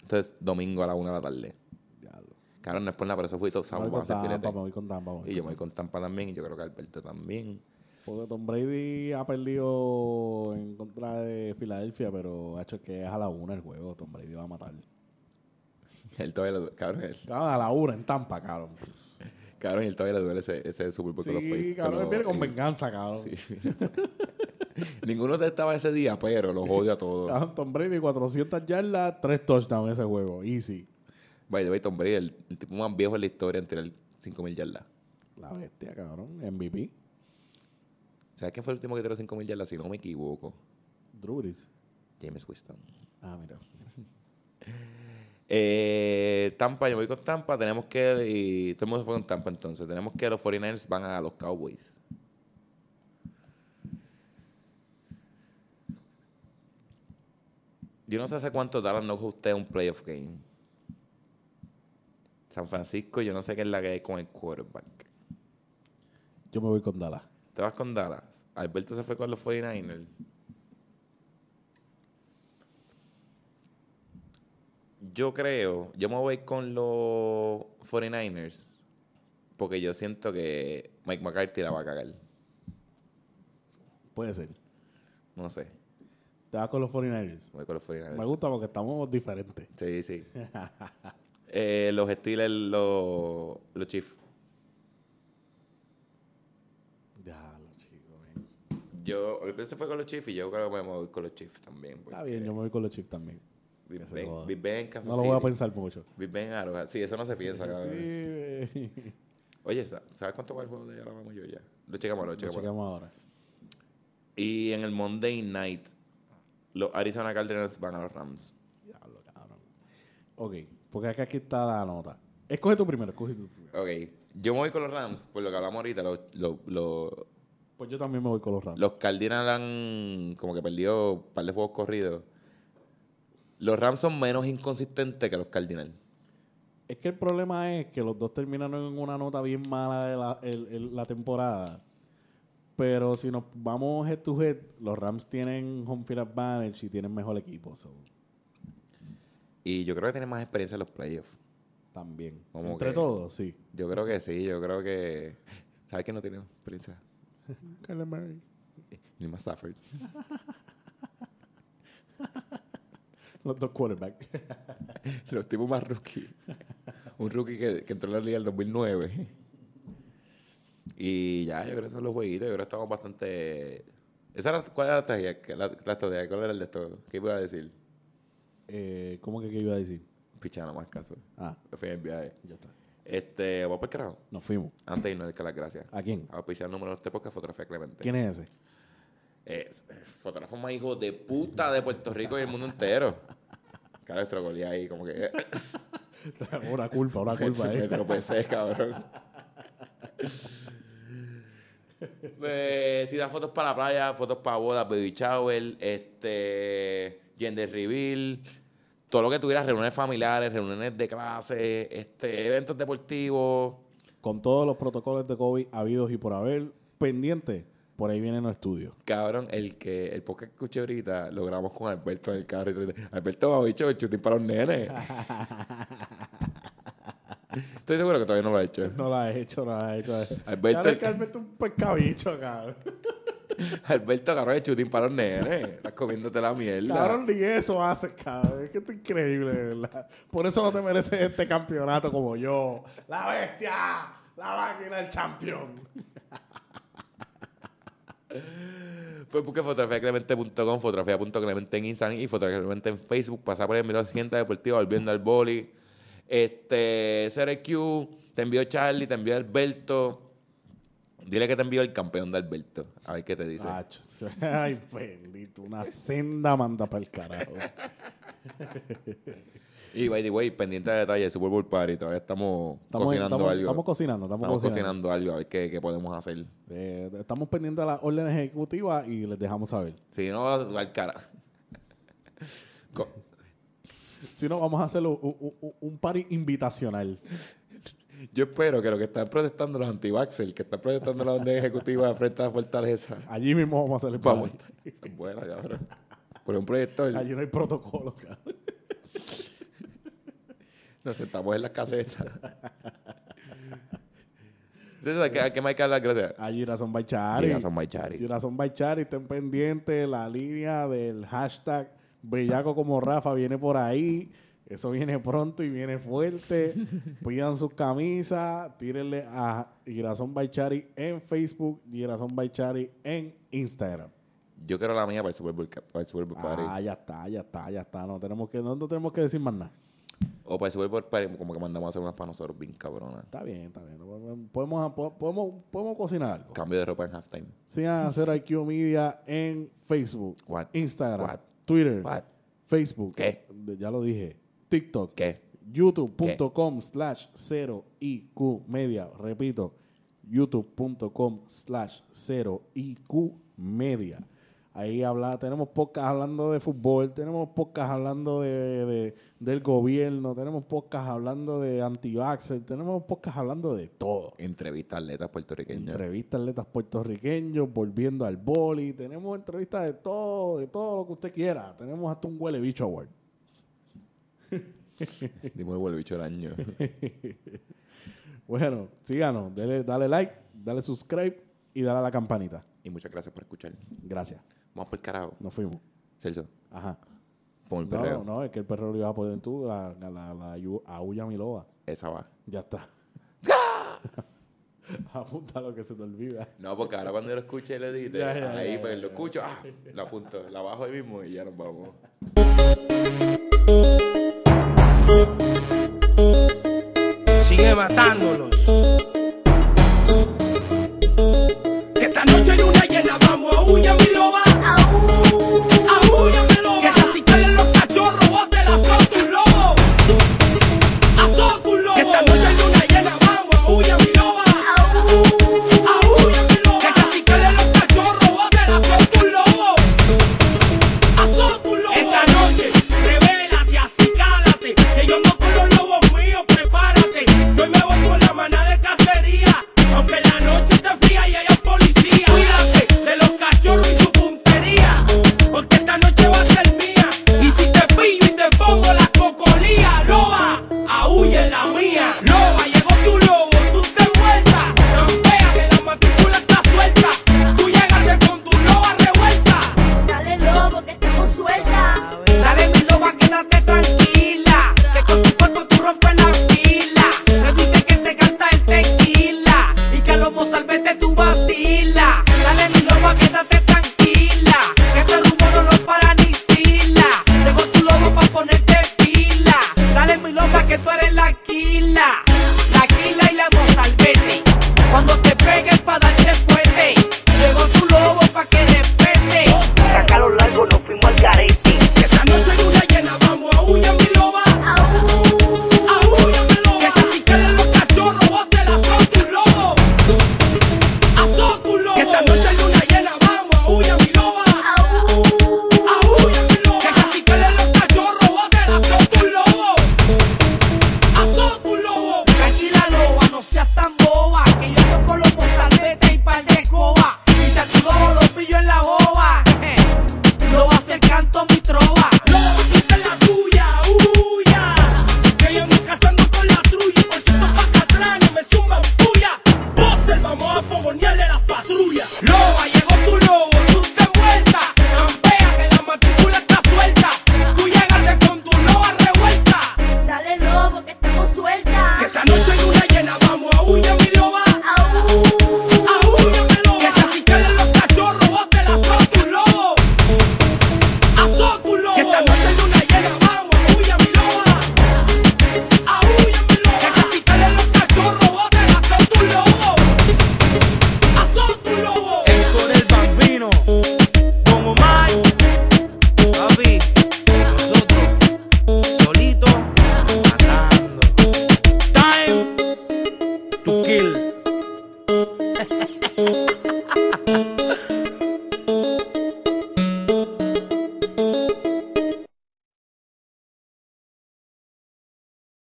Entonces, domingo a la una de la tarde. Diablo. Claro, no es por nada, pero eso fue todo San voy con Tampa, me voy con Tampa. me voy Y yo me voy con Tampa también, y yo creo que Alberto también. Porque Tom Brady ha perdido en contra de Filadelfia, pero ha hecho que es a la una el juego. Tom Brady va a matar. Él todavía le duele, cabrón, él, Cabrón, a la una en Tampa, cabrón. cabrón, él todavía le duele ese, ese Super Bowl con los Sí, cabrón, él viene con venganza, cabrón. Sí. *laughs* Ninguno de estaba ese día, pero los odio a todos. Tom Brady, 400 yardas, 3 touchdowns ese juego. Easy. By the way, Tom Brady, el, el tipo más viejo en la historia en tirar 5.000 yardas. La bestia, cabrón. MVP. ¿Sabes quién fue el último que tiró 5.000 yardas? Si no me equivoco. Drew Brees. James Winston. Ah, mira. *laughs* Eh, Tampa, yo voy con Tampa. Tenemos que. Y todo el mundo fue con Tampa entonces. Tenemos que los 49ers van a los Cowboys. Yo no sé hace cuánto Dallas no usted un playoff game. San Francisco, yo no sé qué es la que hay con el quarterback. Yo me voy con Dallas. ¿Te vas con Dallas? Alberto se fue con los 49ers. Yo creo, yo me voy con los 49ers porque yo siento que Mike McCarthy la va a cagar. Puede ser. No sé. Te vas con los 49ers. Me voy con los 49ers. Me gusta porque estamos diferentes. Sí, sí. *laughs* Eh, los Steelers, los, los Chiefs. Ya, los chicos, ven. Yo, Alberto se fue con los Chiefs y yo creo que me voy con los Chiefs también. Está bien, yo me voy con los Chiefs también. Big joda. Big Kansas No lo voy a City. pensar mucho. Big Ben, Arrowhead. Sí, eso no se piensa, cabrón. Sí, Oye, ¿sa- ¿sabes cuánto va el juego de Alabama y Georgia? Lo checamos, lo lo checamos. ahora. Y en el Monday Night, los Arizona Cardinals van a los Rams. Diablo, cabrón. Ok, porque acá aquí está la nota. Escoge tú primero, escoge tú primero. Ok, yo me voy con los Rams, por lo que hablamos ahorita. Los, los, los, Pues yo también me voy con los Rams. los Cardinals han como que perdido un par de juegos corridos. Los Rams son menos inconsistentes que los Cardinals. Es que el problema es que los dos terminaron en una nota bien mala de la, el- el- la temporada. Pero si nos vamos head to head, los Rams tienen home field advantage y tienen mejor equipo. so, Y yo creo que tienen más experiencia en los playoffs. también. Como Entre que- todos, sí. Yo creo que sí, yo creo que... ¿Sabes quién no tiene experiencia? Kyler Murray. Ni más Stafford. *laughs* Los dos quarterbacks. *laughs* Los tipos más rookie. Un rookie que, que entró en la liga en el 2009. Y ya, yo creo que son los jueguitos. Yo creo que estamos bastante Esa era, ¿Cuál era la estrategia? ¿Qué- La, la estrategia? ¿Cuál era el de esto? ¿Qué iba a decir? Eh, ¿Cómo que qué iba a decir? Pichana más caso. Ah, Me fui en viaje. ya está. Este, vamos por el carajo. Nos fuimos. Antes de irnos, que las gracias. ¿A quién? A el número de este podcast, Fotografía Clemente. ¿Quién es ese? Es el fotógrafo más hijo de puta de Puerto Rico y el mundo entero. Claro, estrogolía ahí, como que. *laughs* una culpa, una culpa, *laughs* Me eh. tropecé, cabrón. Eh, si das fotos para la playa, fotos para bodas, baby shower, este, gender reveal, todo lo que tuvieras, reuniones familiares, reuniones de clase, este, eventos deportivos. Con todos los protocolos de COVID habidos y por haber, pendiente, por ahí vienen los estudios. Cabrón, el que el podcast que escuché ahorita lo grabamos con Alberto en el carro. y. Alberto va bicho el chutín para los nenes. *laughs* Estoy seguro que todavía no lo ha hecho. No la he hecho, no la he hecho. Alberto- Claro, que Alberto es un pescabicho, cabrón. *laughs* Alberto agarró el chutín para los nenes. Estás comiéndote la mierda. Cabrón, ni eso haces, cabrón. Es que esto es increíble, ¿verdad? Por eso no te mereces este campeonato como yo. ¡La bestia! ¡La máquina del champion! *laughs* Pues busque fotografiaclemente.com, fotografía.clemente en Instagram y fotografía en Facebook. Pasa por el Miro Siguiente Deportivo, volviendo al boli. Este, CRQ, te envió Charlie, te envió Alberto. Dile que te envió el campeón de Alberto. A ver qué te dice. *laughs* Ay, bendito. Una senda manda para el carajo. *laughs* Y by the way, pendiente de detalles, Super Bowl Party. Todavía estamos, Estamos, cocinando estamos- algo. estamos cocinando, estamos, Estamos cocinando. cocinando algo, a ver qué, qué podemos hacer. Eh, estamos pendientes de las órdenes ejecutivas y les dejamos saber. Si no, al cara. *laughs* Si no, vamos a hacer un, un, un- party invitacional. Yo espero que lo que están protestando los anti-vaxxers, que están protestando la orden ejecutiva frente a la fortaleza, Allí mismo vamos a hacer el vamos. party. Esa es buena, cabrón. Por un proyector, Allí no hay protocolo, cabrón. Nos sentamos en las casetas. *laughs* Entonces, ¿a qué, a qué me hay que dar las gracias? A Girasón Baichari. Girasón Baichari. Girasón Baichari, estén pendientes. La línea del hashtag Bellaco como Rafa viene por ahí. Eso viene pronto y viene fuerte. *laughs* Pidan sus camisas. Tírenle a Girasón Baichari en Facebook. Girasón Baichari en Instagram. Yo quiero la mía para el Super Bowl, para el Super Bowl Party. Ah, ya está, ya está, ya está. No tenemos que, no, no tenemos que decir más nada. O para Bowl Party, como que mandamos a hacer unas para nosotros bien cabronas. Está bien, está bien. Podemos, podemos, podemos cocinar algo. Cambio de ropa en halftime. Sigan a Cero IQ Media en Facebook, What? Instagram, What? Twitter, What? Facebook. ¿Qué? de- Ya lo dije. TikTok. ¿Qué? YouTube.com slash 0IQ Media. Repito, youtube.com slash 0IQ Media. Ahí habla, tenemos podcast hablando de fútbol, tenemos podcast hablando de, de- del gobierno, tenemos podcast hablando de anti tenemos podcast hablando de todo. Entrevista a atletas puertorriqueños. Entrevistas a atletas puertorriqueños, volviendo al boli. Tenemos entrevistas de todo, de todo lo que usted quiera. Tenemos hasta un huele bicho award. *laughs* Dimos el vuelo bicho del año. *laughs* Bueno, síganos, dale, dale like, dale subscribe y dale a la campanita. y muchas gracias por escuchar. Gracias. Vamos por el carajo. Nos fuimos. Celso, Ajá. pon el perreo. No, no, es que el perro lo ibas a poner tú, la, la, la, la aulla. Esa va. Ya está. *laughs* *laughs* Apunta lo que se te olvida. No, porque ahora cuando yo lo escuche le edite, Ya, ya, ahí ya, pues ya, lo escucho, ah, la apunto, la bajo ahí mismo y ya nos vamos. sigue matándolos.